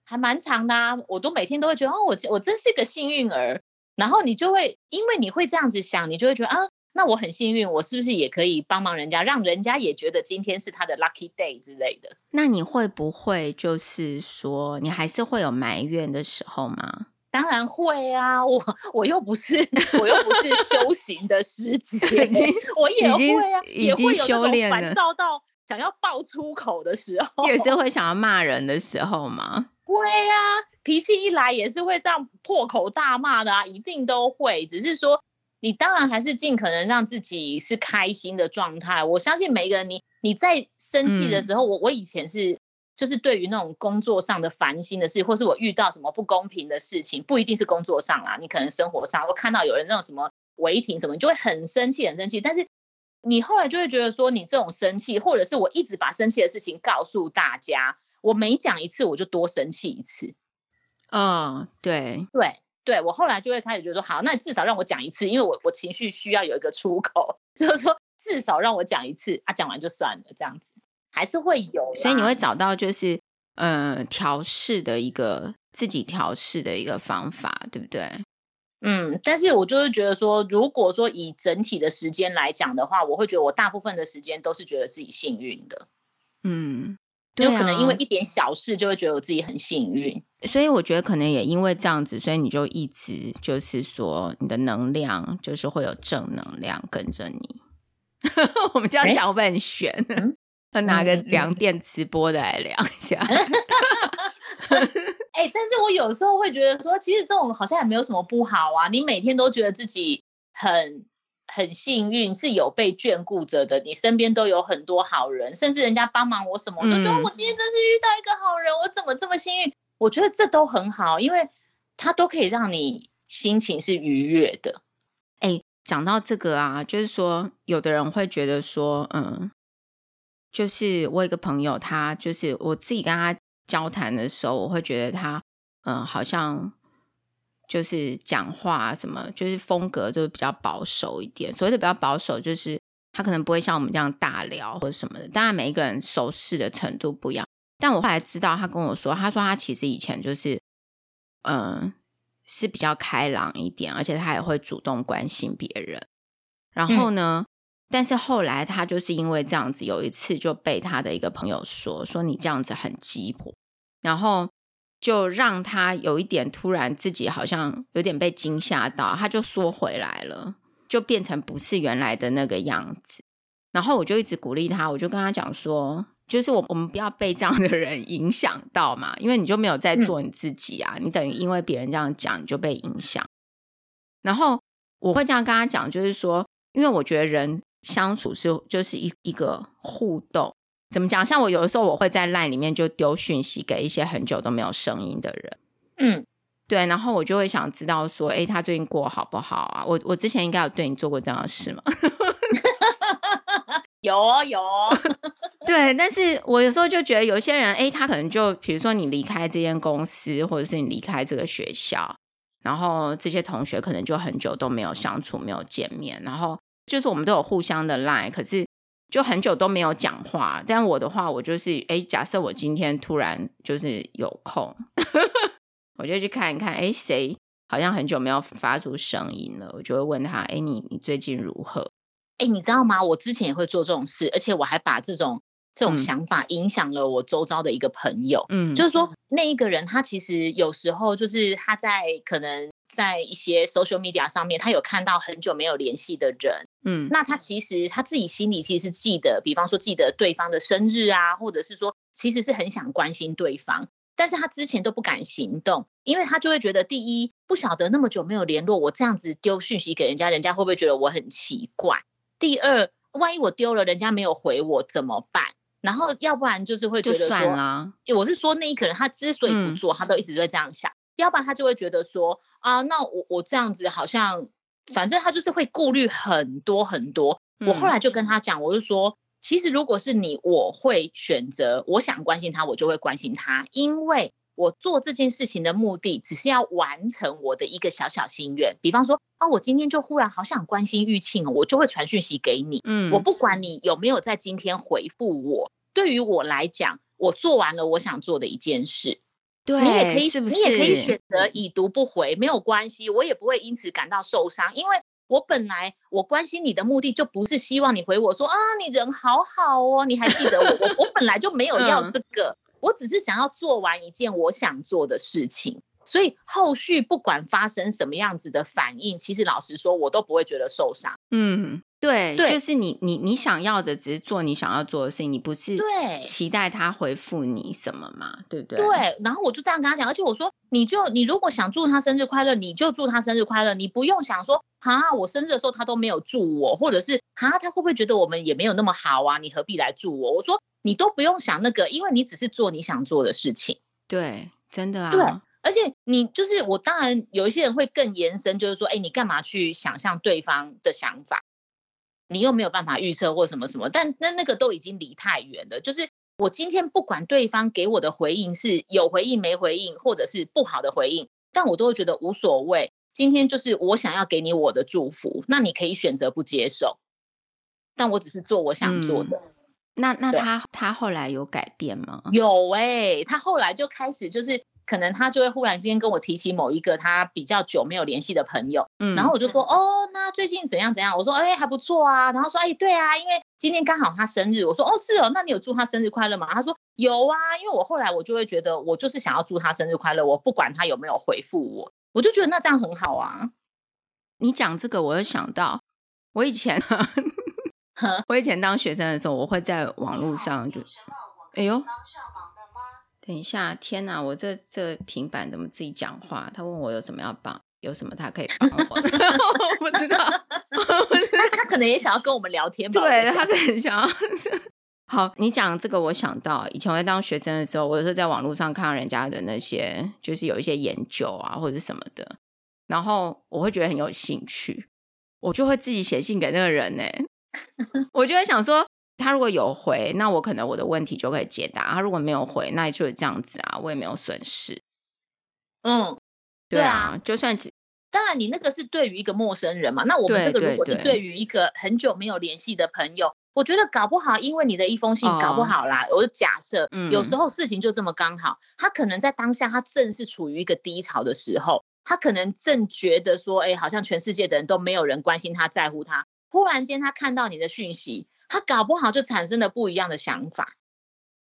还蛮长的啊，我都每天都会觉得哦，我我真是一个幸运儿。然后你就会因为你会这样子想，你就会觉得啊。那我很幸运，我是不是也可以帮忙人家，让人家也觉得今天是他的 lucky day 之类的？那你会不会就是说，你还是会有埋怨的时候吗？当然会啊，我我又不是我又不是修行的师姐，我也会啊，已经已经修炼了，烦躁到想要爆粗口的时候，也是会想要骂人的时候吗？会啊，脾气一来也是会这样破口大骂的啊，一定都会，只是说。你当然还是尽可能让自己是开心的状态。我相信每一个人你，你你在生气的时候，嗯、我我以前是就是对于那种工作上的烦心的事，或是我遇到什么不公平的事情，不一定是工作上啦，你可能生活上，我看到有人那种什么违停什么，你就会很生气，很生气。但是你后来就会觉得说，你这种生气，或者是我一直把生气的事情告诉大家，我每讲一次，我就多生气一次。嗯，对对。对，我后来就会开始觉得说，好，那至少让我讲一次，因为我我情绪需要有一个出口，就是说至少让我讲一次啊，讲完就算了，这样子还是会有，所以你会找到就是呃调试的一个自己调试的一个方法，对不对？嗯，但是我就是觉得说，如果说以整体的时间来讲的话，我会觉得我大部分的时间都是觉得自己幸运的。嗯，就可能因为一点小事就会觉得我自己很幸运。所以我觉得可能也因为这样子，所以你就一直就是说你的能量就是会有正能量跟着你。我们这样讲会不会很玄？要、嗯、拿个量电磁波的来量一下。哎、欸，但是我有时候会觉得说，其实这种好像也没有什么不好啊。你每天都觉得自己很很幸运，是有被眷顾着的，你身边都有很多好人，甚至人家帮忙我什么，我就觉得我今天真是遇到一个好人，我怎么这么幸运？我觉得这都很好，因为它都可以让你心情是愉悦的。哎、欸，讲到这个啊，就是说，有的人会觉得说，嗯，就是我有一个朋友，他就是我自己跟他。交谈的时候，我会觉得他，嗯、呃，好像就是讲话什么，就是风格就是比较保守一点。所谓的比较保守，就是他可能不会像我们这样大聊或者什么的。当然，每一个人熟识的程度不一样。但我后来知道，他跟我说，他说他其实以前就是，嗯、呃，是比较开朗一点，而且他也会主动关心别人。然后呢？嗯但是后来他就是因为这样子，有一次就被他的一个朋友说说你这样子很鸡婆，然后就让他有一点突然自己好像有点被惊吓到，他就缩回来了，就变成不是原来的那个样子。然后我就一直鼓励他，我就跟他讲说，就是我我们不要被这样的人影响到嘛，因为你就没有在做你自己啊，你等于因为别人这样讲你就被影响。然后我会这样跟他讲，就是说，因为我觉得人。相处是就是一一个互动，怎么讲？像我有的时候我会在 LINE 里面就丢讯息给一些很久都没有声音的人，嗯，对，然后我就会想知道说，哎，他最近过好不好啊？我我之前应该有对你做过这样的事吗？有哦，有哦，对，但是我有时候就觉得有些人，哎，他可能就比如说你离开这间公司，或者是你离开这个学校，然后这些同学可能就很久都没有相处，没有见面，然后。就是我们都有互相的 line，可是就很久都没有讲话。但我的话，我就是哎，假设我今天突然就是有空，我就去看一看，哎，谁好像很久没有发出声音了，我就会问他，哎，你你最近如何？哎，你知道吗？我之前也会做这种事，而且我还把这种这种想法影响了我周遭的一个朋友。嗯，就是说那一个人，他其实有时候就是他在可能。在一些 social media 上面，他有看到很久没有联系的人，嗯，那他其实他自己心里其实是记得，比方说记得对方的生日啊，或者是说其实是很想关心对方，但是他之前都不敢行动，因为他就会觉得，第一不晓得那么久没有联络，我这样子丢讯息给人家，人家会不会觉得我很奇怪？第二，万一我丢了，人家没有回我怎么办？然后要不然就是会觉得说，我是说那一个人他之所以不做，他都一直会这样想。要不然他就会觉得说啊，那我我这样子好像，反正他就是会顾虑很多很多。我后来就跟他讲，我就说，其实如果是你，我会选择，我想关心他，我就会关心他，因为我做这件事情的目的只是要完成我的一个小小心愿。比方说啊，我今天就忽然好想关心玉庆，我就会传讯息给你。嗯，我不管你有没有在今天回复我，对于我来讲，我做完了我想做的一件事。对，你也可以，是不是？你也可以选择已读不回，没有关系，我也不会因此感到受伤，因为我本来我关心你的目的就不是希望你回我说啊，你人好好哦，你还记得我，我我本来就没有要这个，嗯，我只是想要做完一件我想做的事情，所以后续不管发生什么样子的反应，其实老实说，我都不会觉得受伤。嗯。对，对，就是你，你，你想要的只是做你想要做的事情，你不是对期待他回复你什么嘛？对不对？对，然后我就这样跟他讲，而且我说，你就你如果想祝他生日快乐，你就祝他生日快乐，你不用想说啊，我生日的时候他都没有祝我，或者是啊，他会不会觉得我们也没有那么好啊？你何必来祝我？我说你都不用想那个，因为你只是做你想做的事情。对，真的啊。对，而且你就是我，当然有一些人会更延伸，就是说，哎，你干嘛去想象对方的想法？你又没有办法预测或什么什么，但那那个都已经离太远了。就是我今天不管对方给我的回应是有回应没回应，或者是不好的回应，但我都会觉得无所谓。今天就是我想要给你我的祝福，那你可以选择不接受，但我只是做我想做的。嗯、那那他他后来有改变吗？有哎、欸，他后来就开始就是。可能他就会忽然间跟我提起某一个他比较久没有联系的朋友，嗯，然后我就说哦，那最近怎样怎样？我说哎还不错啊，然后说哎对啊，因为今天刚好他生日，我说哦是哦，那你有祝他生日快乐吗？他说有啊，因为我后来我就会觉得我就是想要祝他生日快乐，我不管他有没有回复我，我就觉得那这样很好啊。你讲这个，我又想到我以前 我以前当学生的时候，我会在网络上就，哎呦，等一下，天哪，我这这平板怎么自己讲话？他问我有什么要帮。有什么他可以帮我？我不知道，他可能也想要跟我们聊天吧。对，他可能想要。好，你讲这个，我想到以前我在当学生的时候，我有时候在网络上看到人家的那些，就是有一些研究啊或者什么的，然后我会觉得很有兴趣，我就会自己写信给那个人呢。我就会想说，他如果有回，那我可能我的问题就可以解答；他如果没有回，那就是这样子啊，我也没有损失。嗯。对啊，就算当然，你那个是对于一个陌生人嘛。那我们这个如果是对于一个很久没有联系的朋友，我觉得搞不好，因为你的一封信，搞不好啦。我假设，有时候事情就这么刚好，他可能在当下，他正是处于一个低潮的时候，他可能正觉得说，哎，好像全世界的人都没有人关心他，在乎他。忽然间，他看到你的讯息，他搞不好就产生了不一样的想法。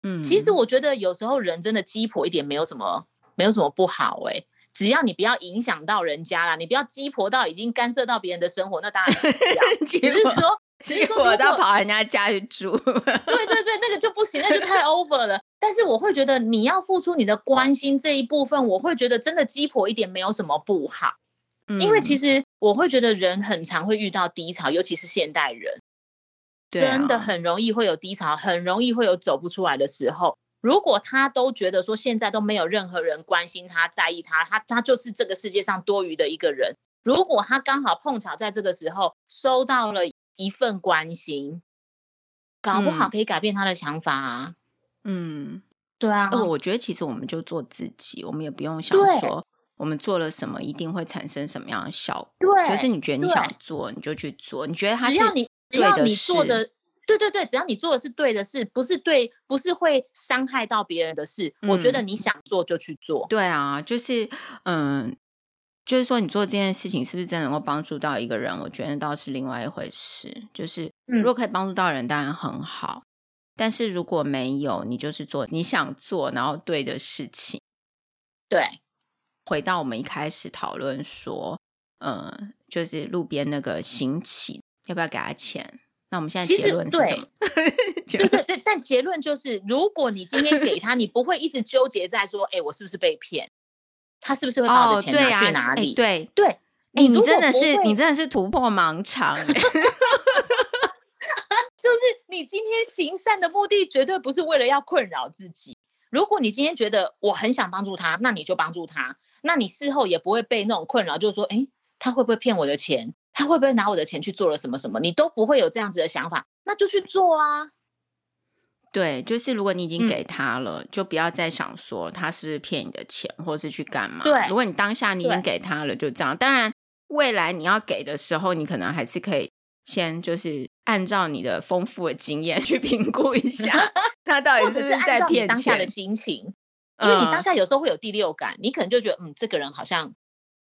嗯，其实我觉得有时候人真的鸡婆一点，没有什么，没有什么不好哎。只要你不要影响到人家啦，你不要鸡婆到已经干涉到别人的生活，那当然不要。只是说，鸡婆到跑人家家去住，对对对，那个就不行，那就太 over 了。但是我会觉得你要付出你的关心这一部分，我会觉得真的鸡婆一点没有什么不好。嗯，因为其实我会觉得人很常会遇到低潮，尤其是现代人，真的很容易会有低潮，很容易会有走不出来的时候。如果他都觉得说现在都没有任何人关心他、在意他，他他就是这个世界上多余的一个人。如果他刚好碰巧在这个时候收到了一份关心，搞不好可以改变他的想法啊。嗯，对啊。我觉得其实我们就做自己，我们也不用想说我们做了什么一定会产生什么样的效果。对，就是你觉得你想做你就去做，你觉得他是只要你只要你做的。对对对，只要你做的是对的事，不是对，不是会伤害到别人的事，嗯，我觉得你想做就去做。对啊，就是嗯，就是说你做这件事情是不是真的能够帮助到一个人？我觉得倒是另外一回事。就是如果可以帮助到人，当然很好。但是如果没有，你就是做你想做然后对的事情。对，回到我们一开始讨论说，嗯，就是路边那个行乞，要不要给他钱？那我们现在结论是什么？对 对对对，但结论就是，如果你今天给他，你不会一直纠结在说，哎、欸，我是不是被骗？他是不是会把我的钱拿去哪里？哦、对、啊、对，哎、欸，你真的是你真的是突破盲肠。就是你今天行善的目的绝对不是为了要困扰自己。如果你今天觉得我很想帮助他，那你就帮助他，那你事后也不会被那种困扰，就是说，哎、欸，他会不会骗我的钱？他会不会拿我的钱去做了什么什么？你都不会有这样子的想法，那就去做啊。对，就是如果你已经给他了，嗯、就不要再想说他是不是骗你的钱，或是去干嘛。对，如果你当下你已经给他了，就这样。当然，未来你要给的时候，你可能还是可以先就是按照你的丰富的经验 去评估一下，他到底是不是在骗钱。当下的心情，因为你当下有时候会有第六感，嗯、你可能就觉得，嗯，这个人好像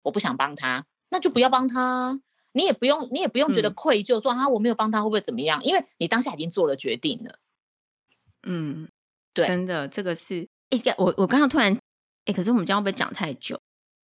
我不想帮他，那就不要帮他。你也不用，你也不用觉得愧疚，说、嗯、啊，我没有帮他会不会怎么样？因为你当下已经做了决定了。嗯，对，真的，这个是，哎、欸，我我刚刚突然，哎、欸，可是我们这样会不会讲太久？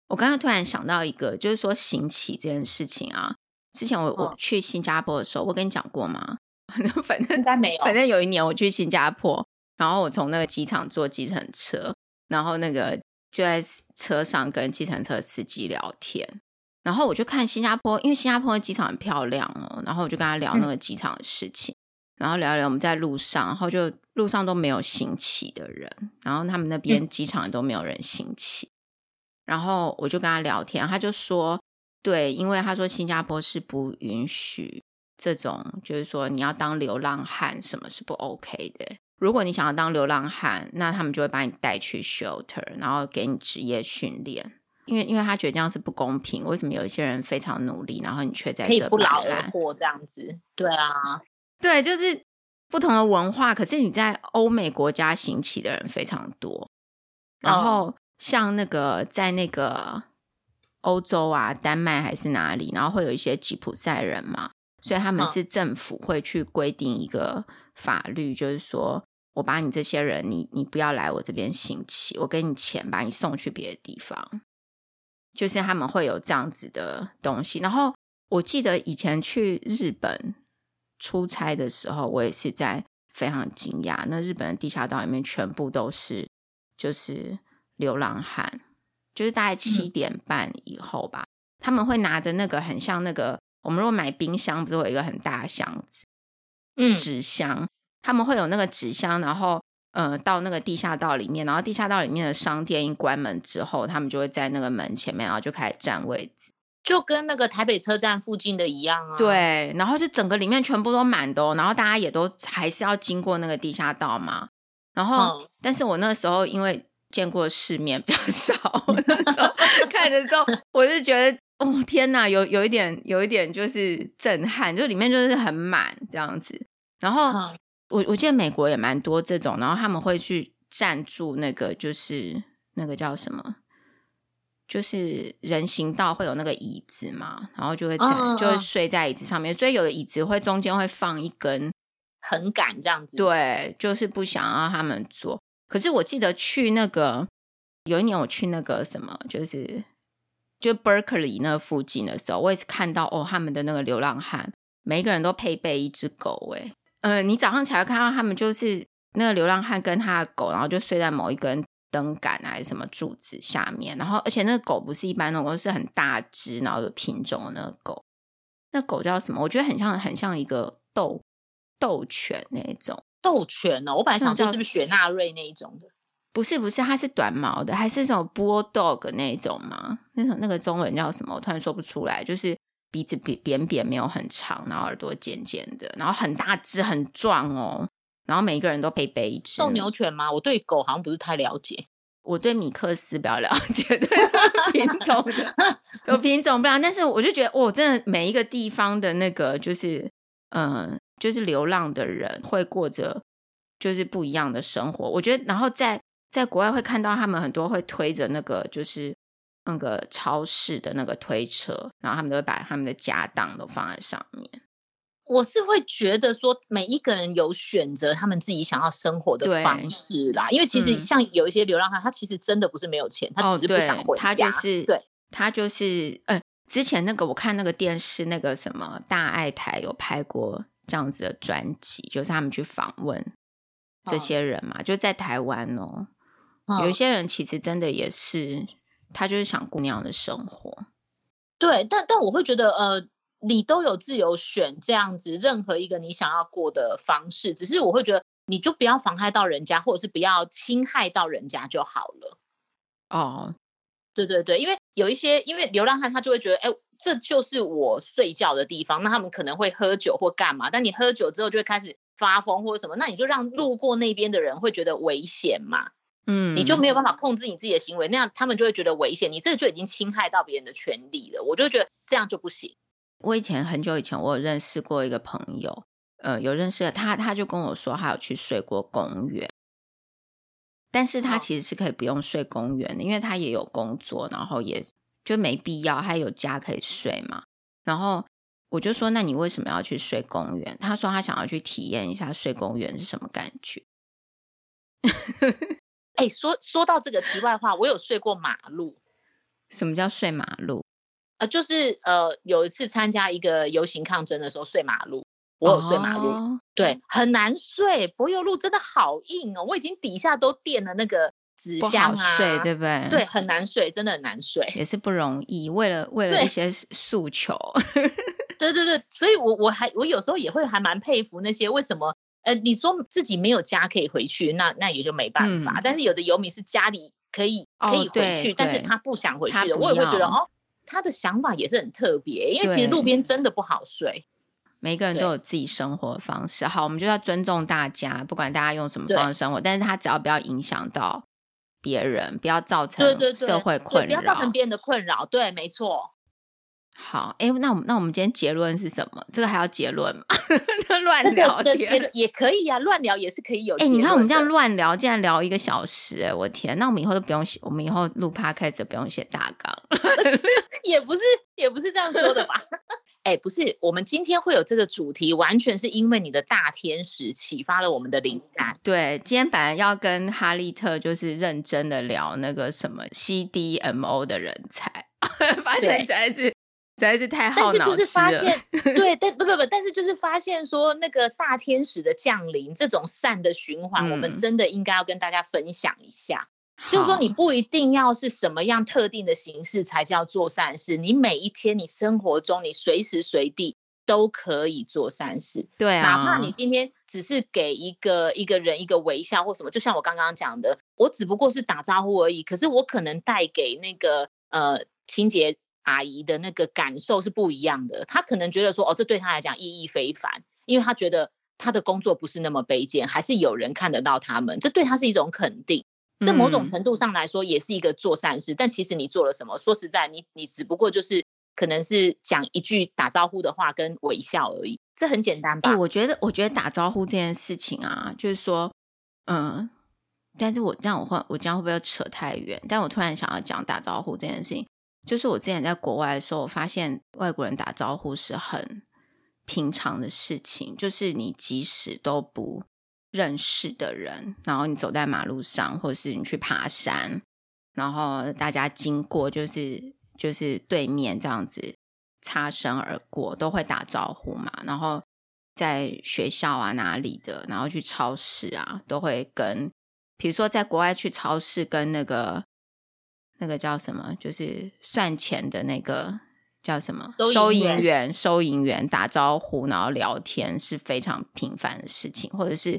我刚刚突然想到一个，就是说行乞这件事情啊。之前我、哦、我去新加坡的时候，我跟你讲过吗？反正应该没有。反正有一年我去新加坡，然后我从那个机场坐计程车，然后那个就在车上跟计程车司机聊天。然后我就看新加坡，因为新加坡的机场很漂亮哦。然后我就跟他聊那个机场的事情，嗯、然后聊一聊我们在路上，然后就路上都没有行乞的人，然后他们那边机场都没有人行乞。嗯、然后我就跟他聊天，他就说，对，因为他说新加坡是不允许这种，就是说你要当流浪汉，什么是不 OK 的。如果你想要当流浪汉，那他们就会把你带去 shelter，然后给你职业训练。因为，因为他觉得这样是不公平。为什么有一些人非常努力，然后你却在这不劳而获这样子？对啊，对，就是不同的文化。可是你在欧美国家行乞的人非常多，然后像那个在那个欧洲啊，丹麦还是哪里，然后会有一些吉普赛人嘛，所以他们是政府会去规定一个法律，就是说我把你这些人，你你不要来我这边行乞，我给你钱把你送去别的地方，就是他们会有这样子的东西。然后我记得以前去日本出差的时候，我也是在非常惊讶，那日本的地下道里面全部都是就是流浪汉，就是大概七点半以后吧，嗯、他们会拿着那个很像那个。我们如果买冰箱，不是有一个很大的箱子，嗯，纸箱，他们会有那个纸箱，然后呃，到那个地下道里面，然后地下道里面的商店一关门之后，他们就会在那个门前面，然后就开始占位置，就跟那个台北车站附近的一样啊。对，然后就整个里面全部都满的哦，然后大家也都还是要经过那个地下道嘛。然后，嗯、但是我那时候因为见过世面比较少，那时候 看的时候，我就觉得。哦天哪，有有一点，有一点就是震撼，就里面就是很满这样子。然后、嗯、我我记得美国也蛮多这种，然后他们会去占住那个，就是那个叫什么，就是人行道会有那个椅子嘛，然后就会在、嗯、就会睡在椅子上面，所以有的椅子会中间会放一根横杆这样子。对，就是不想让他们坐。可是我记得去那个有一年我去那个什么，就是。就 Berkeley 那附近的时候，我也是看到哦，他们的那个流浪汉，每一个人都配备一只狗。哎，呃，你早上起来看到他们，就是那个流浪汉跟他的狗，然后就睡在某一根灯杆还是什么柱子下面。然后，而且那个狗不是一般那种，是很大只，然后有品种的那个狗。那狗叫什么？我觉得很像，很像一个斗斗犬那种。斗犬呢？我本来想说是不是雪纳瑞那一种的。不是不是，它是短毛的，还是那种 bulldog 那种吗？那种那个中文叫什么？我突然说不出来。就是鼻子扁扁扁，没有很长，然后耳朵尖尖的，然后很大只很壮哦。然后每一个人都配备一只斗牛犬吗？我对狗好像不是太了解。我对米克斯比较了解，对品种的有品种不一样，但是我就觉得，哦，真的每一个地方的那个就是，嗯、呃，就是流浪的人会过着就是不一样的生活。我觉得，然后在。在国外会看到他们很多会推着那个就是那个超市的那个推车，然后他们都会把他们的家当都放在上面。我是会觉得说，每一个人有选择他们自己想要生活的方式啦。因为其实像有一些流浪汉，他其实真的不是没有钱，他只是不想回家。他就是对，他就是嗯，之前那个我看那个电视那个什么大爱台有拍过这样子的专辑，就是他们去访问这些人嘛，就在台湾哦。有一些人其实真的也是，他就是想过那样的生活。对，但但我会觉得，呃，你都有自由选这样子任何一个你想要过的方式，只是我会觉得，你就不要妨害到人家，或者是不要侵害到人家就好了。哦，对对对，因为有一些，因为流浪汉他就会觉得，哎，这就是我睡觉的地方，那他们可能会喝酒或干嘛，但你喝酒之后就会开始发疯或者什么，那你就让路过那边的人会觉得危险嘛。嗯，你就没有办法控制你自己的行为，那样他们就会觉得危险。你这就已经侵害到别人的权利了，我就觉得这样就不行。我以前很久以前，我有认识过一个朋友，呃，有认识的他，他就跟我说，他有去睡过公园，但是他其实是可以不用睡公园的，因为他也有工作，然后也就没必要，他有家可以睡嘛。然后我就说，那你为什么要去睡公园？他说他想要去体验一下睡公园是什么感觉。哎，说说到这个题外话，我有睡过马路。什么叫睡马路？呃，就是呃，有一次参加一个游行抗争的时候睡马路，我有睡马路，哦、对，很难睡。柏油路真的好硬哦，我已经底下都垫了那个纸箱啊，睡对不对？对，很难睡，真的很难睡，也是不容易。为了为了一些诉求，对对对，所以我我还我有时候也会还蛮佩服那些为什么。呃，你说自己没有家可以回去，那那也就没办法。嗯、但是有的游民是家里可以可以回去，哦、但是他不想回去的，我也会觉得哦，他的想法也是很特别。因为其实路边真的不好睡，每个人都有自己生活方式。好，我们就要尊重大家，不管大家用什么方式生活，但是他只要不要影响到别人，不要造成社会困扰，不要造成别人的困扰。对，没错。好，哎，那我们那我们今天结论是什么？这个还要结论吗？乱聊天、这个、结论也可以呀、啊，乱聊也是可以有。哎，你看我们这样乱聊，竟然聊一个小时，哎，我天！那我们以后都不用写，我们以后录 podcast 不用写大纲，也不是也不是这样说的吧？哎，不是，我们今天会有这个主题，完全是因为你的大天使启发了我们的灵感。对，今天本来要跟哈利特就是认真的聊那个什么 CDMO 的人才，发现实在是实在是太好了。但是就是发现，对，但不不不，但是就是发现说那个大天使的降临，这种善的循环，嗯、我们真的应该要跟大家分享一下。就是说，你不一定要是什么样特定的形式才叫做善事。你每一天，你生活中，你随时随地都可以做善事。对啊，哪怕你今天只是给一个一个人一个微笑或什么，就像我刚刚讲的，我只不过是打招呼而已。可是我可能带给那个呃清洁阿姨的那个感受是不一样的。她可能觉得说，哦，这对她来讲意义非凡，因为她觉得她的工作不是那么卑贱，还是有人看得到他们，这对她是一种肯定。这某种程度上来说，也是一个做善事。嗯、但其实你做了什么？说实在，你你只不过就是可能是讲一句打招呼的话跟微笑而已。这很简单吧？欸、我觉得，我觉得打招呼这件事情啊，就是说，嗯，但是我这样我会我这样会不会扯太远？但我突然想要讲打招呼这件事情，就是我之前在国外的时候，我发现外国人打招呼是很平常的事情，就是你即使都不。认识的人，然后你走在马路上，或者是你去爬山，然后大家经过，就是就是对面这样子擦身而过，都会打招呼嘛。然后在学校啊哪里的，然后去超市啊，都会跟，比如说在国外去超市跟那个那个叫什么，就是算钱的那个叫什么收银员，收银员打招呼，然后聊天是非常平凡的事情，或者是。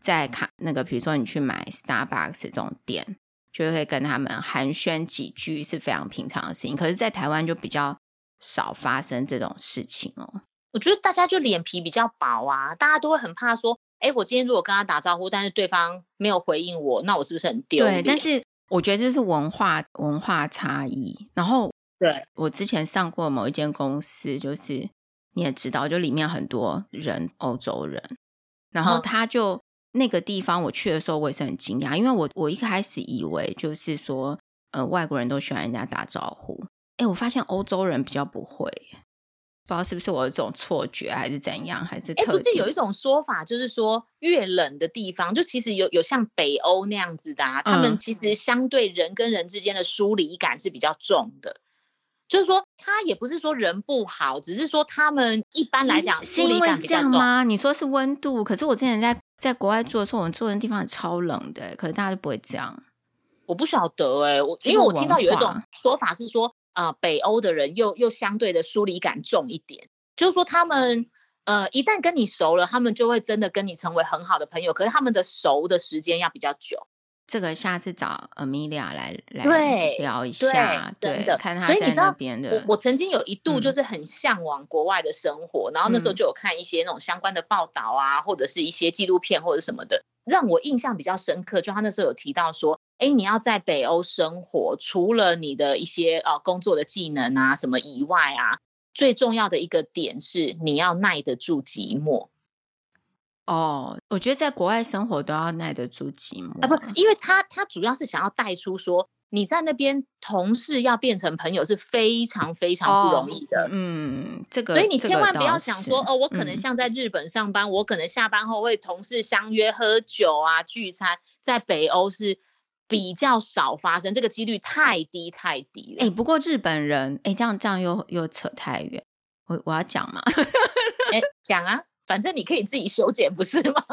在卡那个，比如说你去买 Starbucks 这种店，就会跟他们寒暄几句，是非常平常的事情。可是，在台湾就比较少发生这种事情哦。我觉得大家就脸皮比较薄啊，大家都会很怕说，哎，我今天如果跟他打招呼，但是对方没有回应我，那我是不是很丢脸？对，但是我觉得这是文化文化差异。然后，对，我之前上过某一间公司，就是你也知道，就里面很多人欧洲人，然后他就。嗯那个地方我去的时候，我也是很惊讶，因为我我一开始以为就是说，呃，外国人都喜欢人家打招呼，哎，我发现欧洲人比较不会，不知道是不是我有这种错觉，还是怎样，还是哎，不是有一种说法，就是说越冷的地方，就其实有有像北欧那样子的，啊，他们其实相对人跟人之间的疏离感是比较重的。就是说，他也不是说人不好，只是说他们一般来讲。是因为这样吗？你说是温度，可是我之前在在国外住的时候，我们住的地方超冷的，可是大家都不会这样。我不晓得哎、欸，我因为我听到有一种说法是说，呃，北欧的人又又相对的疏离感重一点，就是说他们呃一旦跟你熟了，他们就会真的跟你成为很好的朋友，可是他们的熟的时间要比较久。这个下次找 Amelia 来来聊一下，对，看他在那边的。我我曾经有一度就是很向往国外的生活，嗯，然后那时候就有看一些那种相关的报道啊，或者是一些纪录片或者什么的，让我印象比较深刻。就他那时候有提到说，哎，你要在北欧生活，除了你的一些呃工作的技能啊什么以外啊，最重要的一个点是你要耐得住寂寞。哦、oh，我觉得在国外生活都要耐得住寂寞啊！不，因为他他主要是想要带出说，你在那边同事要变成朋友是非常非常不容易的。Oh, 嗯，这个，所以你千万不要想说，哦，我可能像在日本上班，嗯，我可能下班后会同事相约喝酒啊聚餐，在北欧是比较少发生，这个几率太低太低了。哎，不过日本人，哎，这样这样又又扯太远，我我要讲嘛，哎，讲啊。反正你可以自己修剪，不是吗？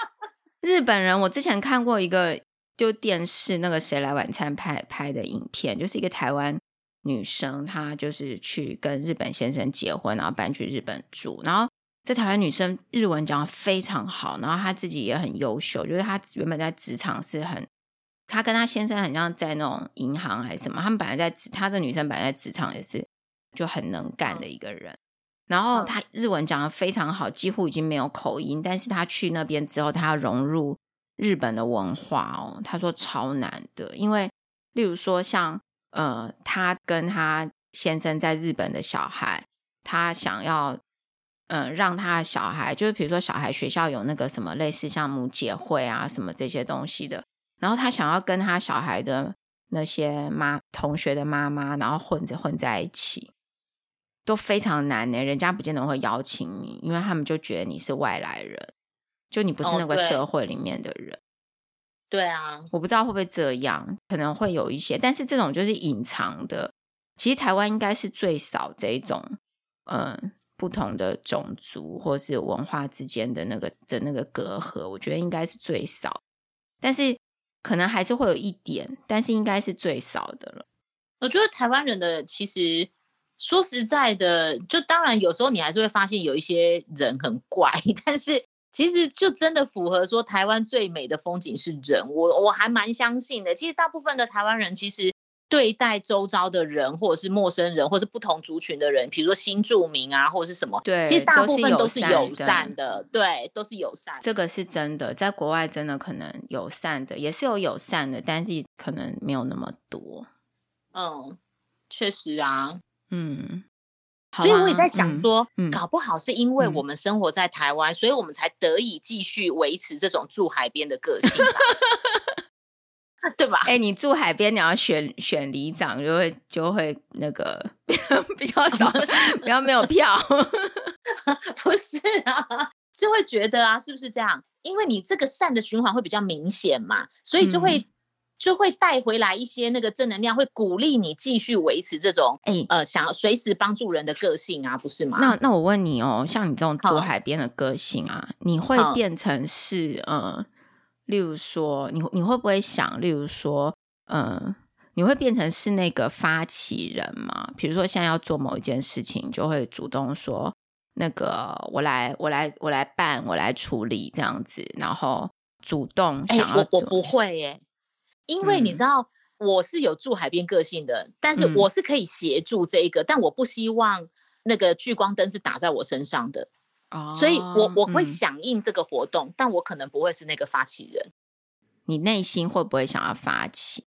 日本人，我之前看过一个就电视那个《谁来晚餐》拍拍的影片，就是一个台湾女生，她就是去跟日本先生结婚，然后搬去日本住。然后这台湾女生日文讲的非常好，然后她自己也很优秀，就是她原本在职场是很，她跟她先生很像在那种银行还是什么，他们本来在职，她这女生本来在职场也是就很能干的一个人。然后她日文讲的非常好，几乎已经没有口音。但是她去那边之后，她要融入日本的文化哦，她说超难的。因为例如说像呃，她跟她先生在日本的小孩，她想要嗯让他的小孩，就是比如说小孩学校有那个什么类似像母姐会啊什么这些东西的，然后他想要跟他小孩的那些妈同学的妈妈，然后混着混在一起。都非常难呢，人家不见得会邀请你，因为他们就觉得你是外来人，就你不是那个社会里面的人。哦、对，对啊，我不知道会不会这样，可能会有一些，但是这种就是隐藏的。其实台湾应该是最少这一种，嗯，不同的种族或是文化之间的那个的那个隔阂，我觉得应该是最少，但是可能还是会有一点，但是应该是最少的了。我觉得台湾人的其实。说实在的，就当然有时候你还是会发现有一些人很怪，但是其实就真的符合说台湾最美的风景是人，我我还蛮相信的。其实大部分的台湾人其实对待周遭的人，或者是陌生人，或者是不同族群的人，比如说新住民啊，或者是什么，对，其实大部分都是友善的，对，都是友善。这个是真的，在国外真的可能友善的也是有友善的，但是可能没有那么多。嗯，确实啊。嗯，所以我也在想说，嗯嗯、搞不好是因为我们生活在台湾，嗯、所以我们才得以继续维持这种住海边的个性，对吧？哎、欸，你住海边，你要选选里长，就会就会那个比较少，比较没有票，不是啊，就会觉得啊，是不是这样？因为你这个善的循环会比较明显嘛，所以就会。嗯就会带回来一些那个正能量，会鼓励你继续维持这种哎、欸、呃想要随时帮助人的个性啊，不是吗？那那我问你哦，像你这种住海边的个性啊，你会变成是呃，例如说你你会不会想，例如说嗯，你会变成是那个发起人吗？比如说现在要做某一件事情，就会主动说那个我来我来我来办我来处理这样子，然后主动想要我我不会耶。因为你知道我是有住海边个性的，嗯、但是我是可以协助这一个，嗯、但我不希望那个聚光灯是打在我身上的，哦、所以我我会响应这个活动，嗯、但我可能不会是那个发起人。你内心会不会想要发起？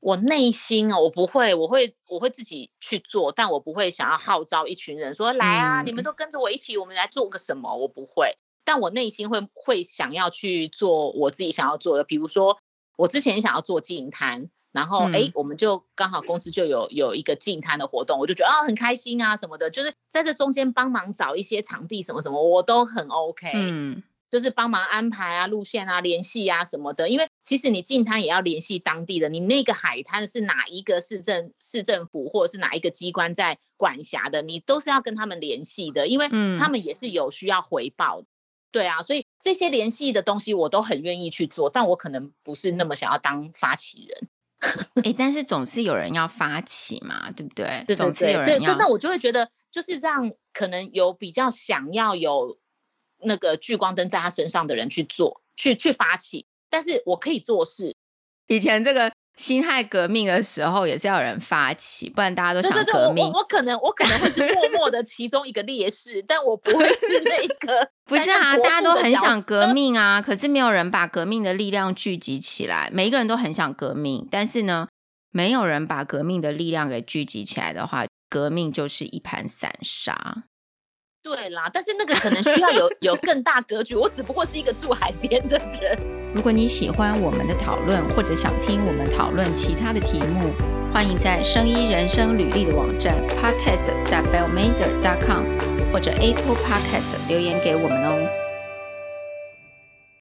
我内心哦，我不会，我会我会自己去做，但我不会想要号召一群人说、嗯、来啊，你们都跟着我一起，我们来做个什么？我不会，但我内心会会想要去做我自己想要做的，比如说。我之前想要做净滩，然后哎、嗯，我们就刚好公司就有有一个进摊的活动，我就觉得啊、哦、很开心啊什么的，就是在这中间帮忙找一些场地什么什么，我都很 OK，嗯，就是帮忙安排啊路线啊联系啊什么的，因为其实你进滩也要联系当地的，你那个海滩是哪一个市政市政府或者是哪一个机关在管辖的，你都是要跟他们联系的，因为他们也是有需要回报的。对啊，所以这些联系的东西我都很愿意去做，但我可能不是那么想要当发起人。哎，但是总是有人要发起嘛，对不对？对对对，总是有人要。对，那我就会觉得，就是让可能有比较想要有那个聚光灯在他身上的人去做，去去发起。但是我可以做事。以前这个。辛亥革命的时候也是要有人发起，不然大家都想革命。对对对，我我可能我可能会是默默的其中一个烈士，但我不会是那个。不是啊，大家都很想革命啊，可是没有人把革命的力量聚集起来。每一个人都很想革命，但是呢，没有人把革命的力量给聚集起来的话，革命就是一盘散沙。对啦，但是那个可能需要有 有更大格局。我只不过是一个住海边的人。如果你喜欢我们的讨论，或者想听我们讨论其他的题目，欢迎在声音人生履历的网站 podcast.bellmander.com 或者 Apple Podcast 留言给我们哦。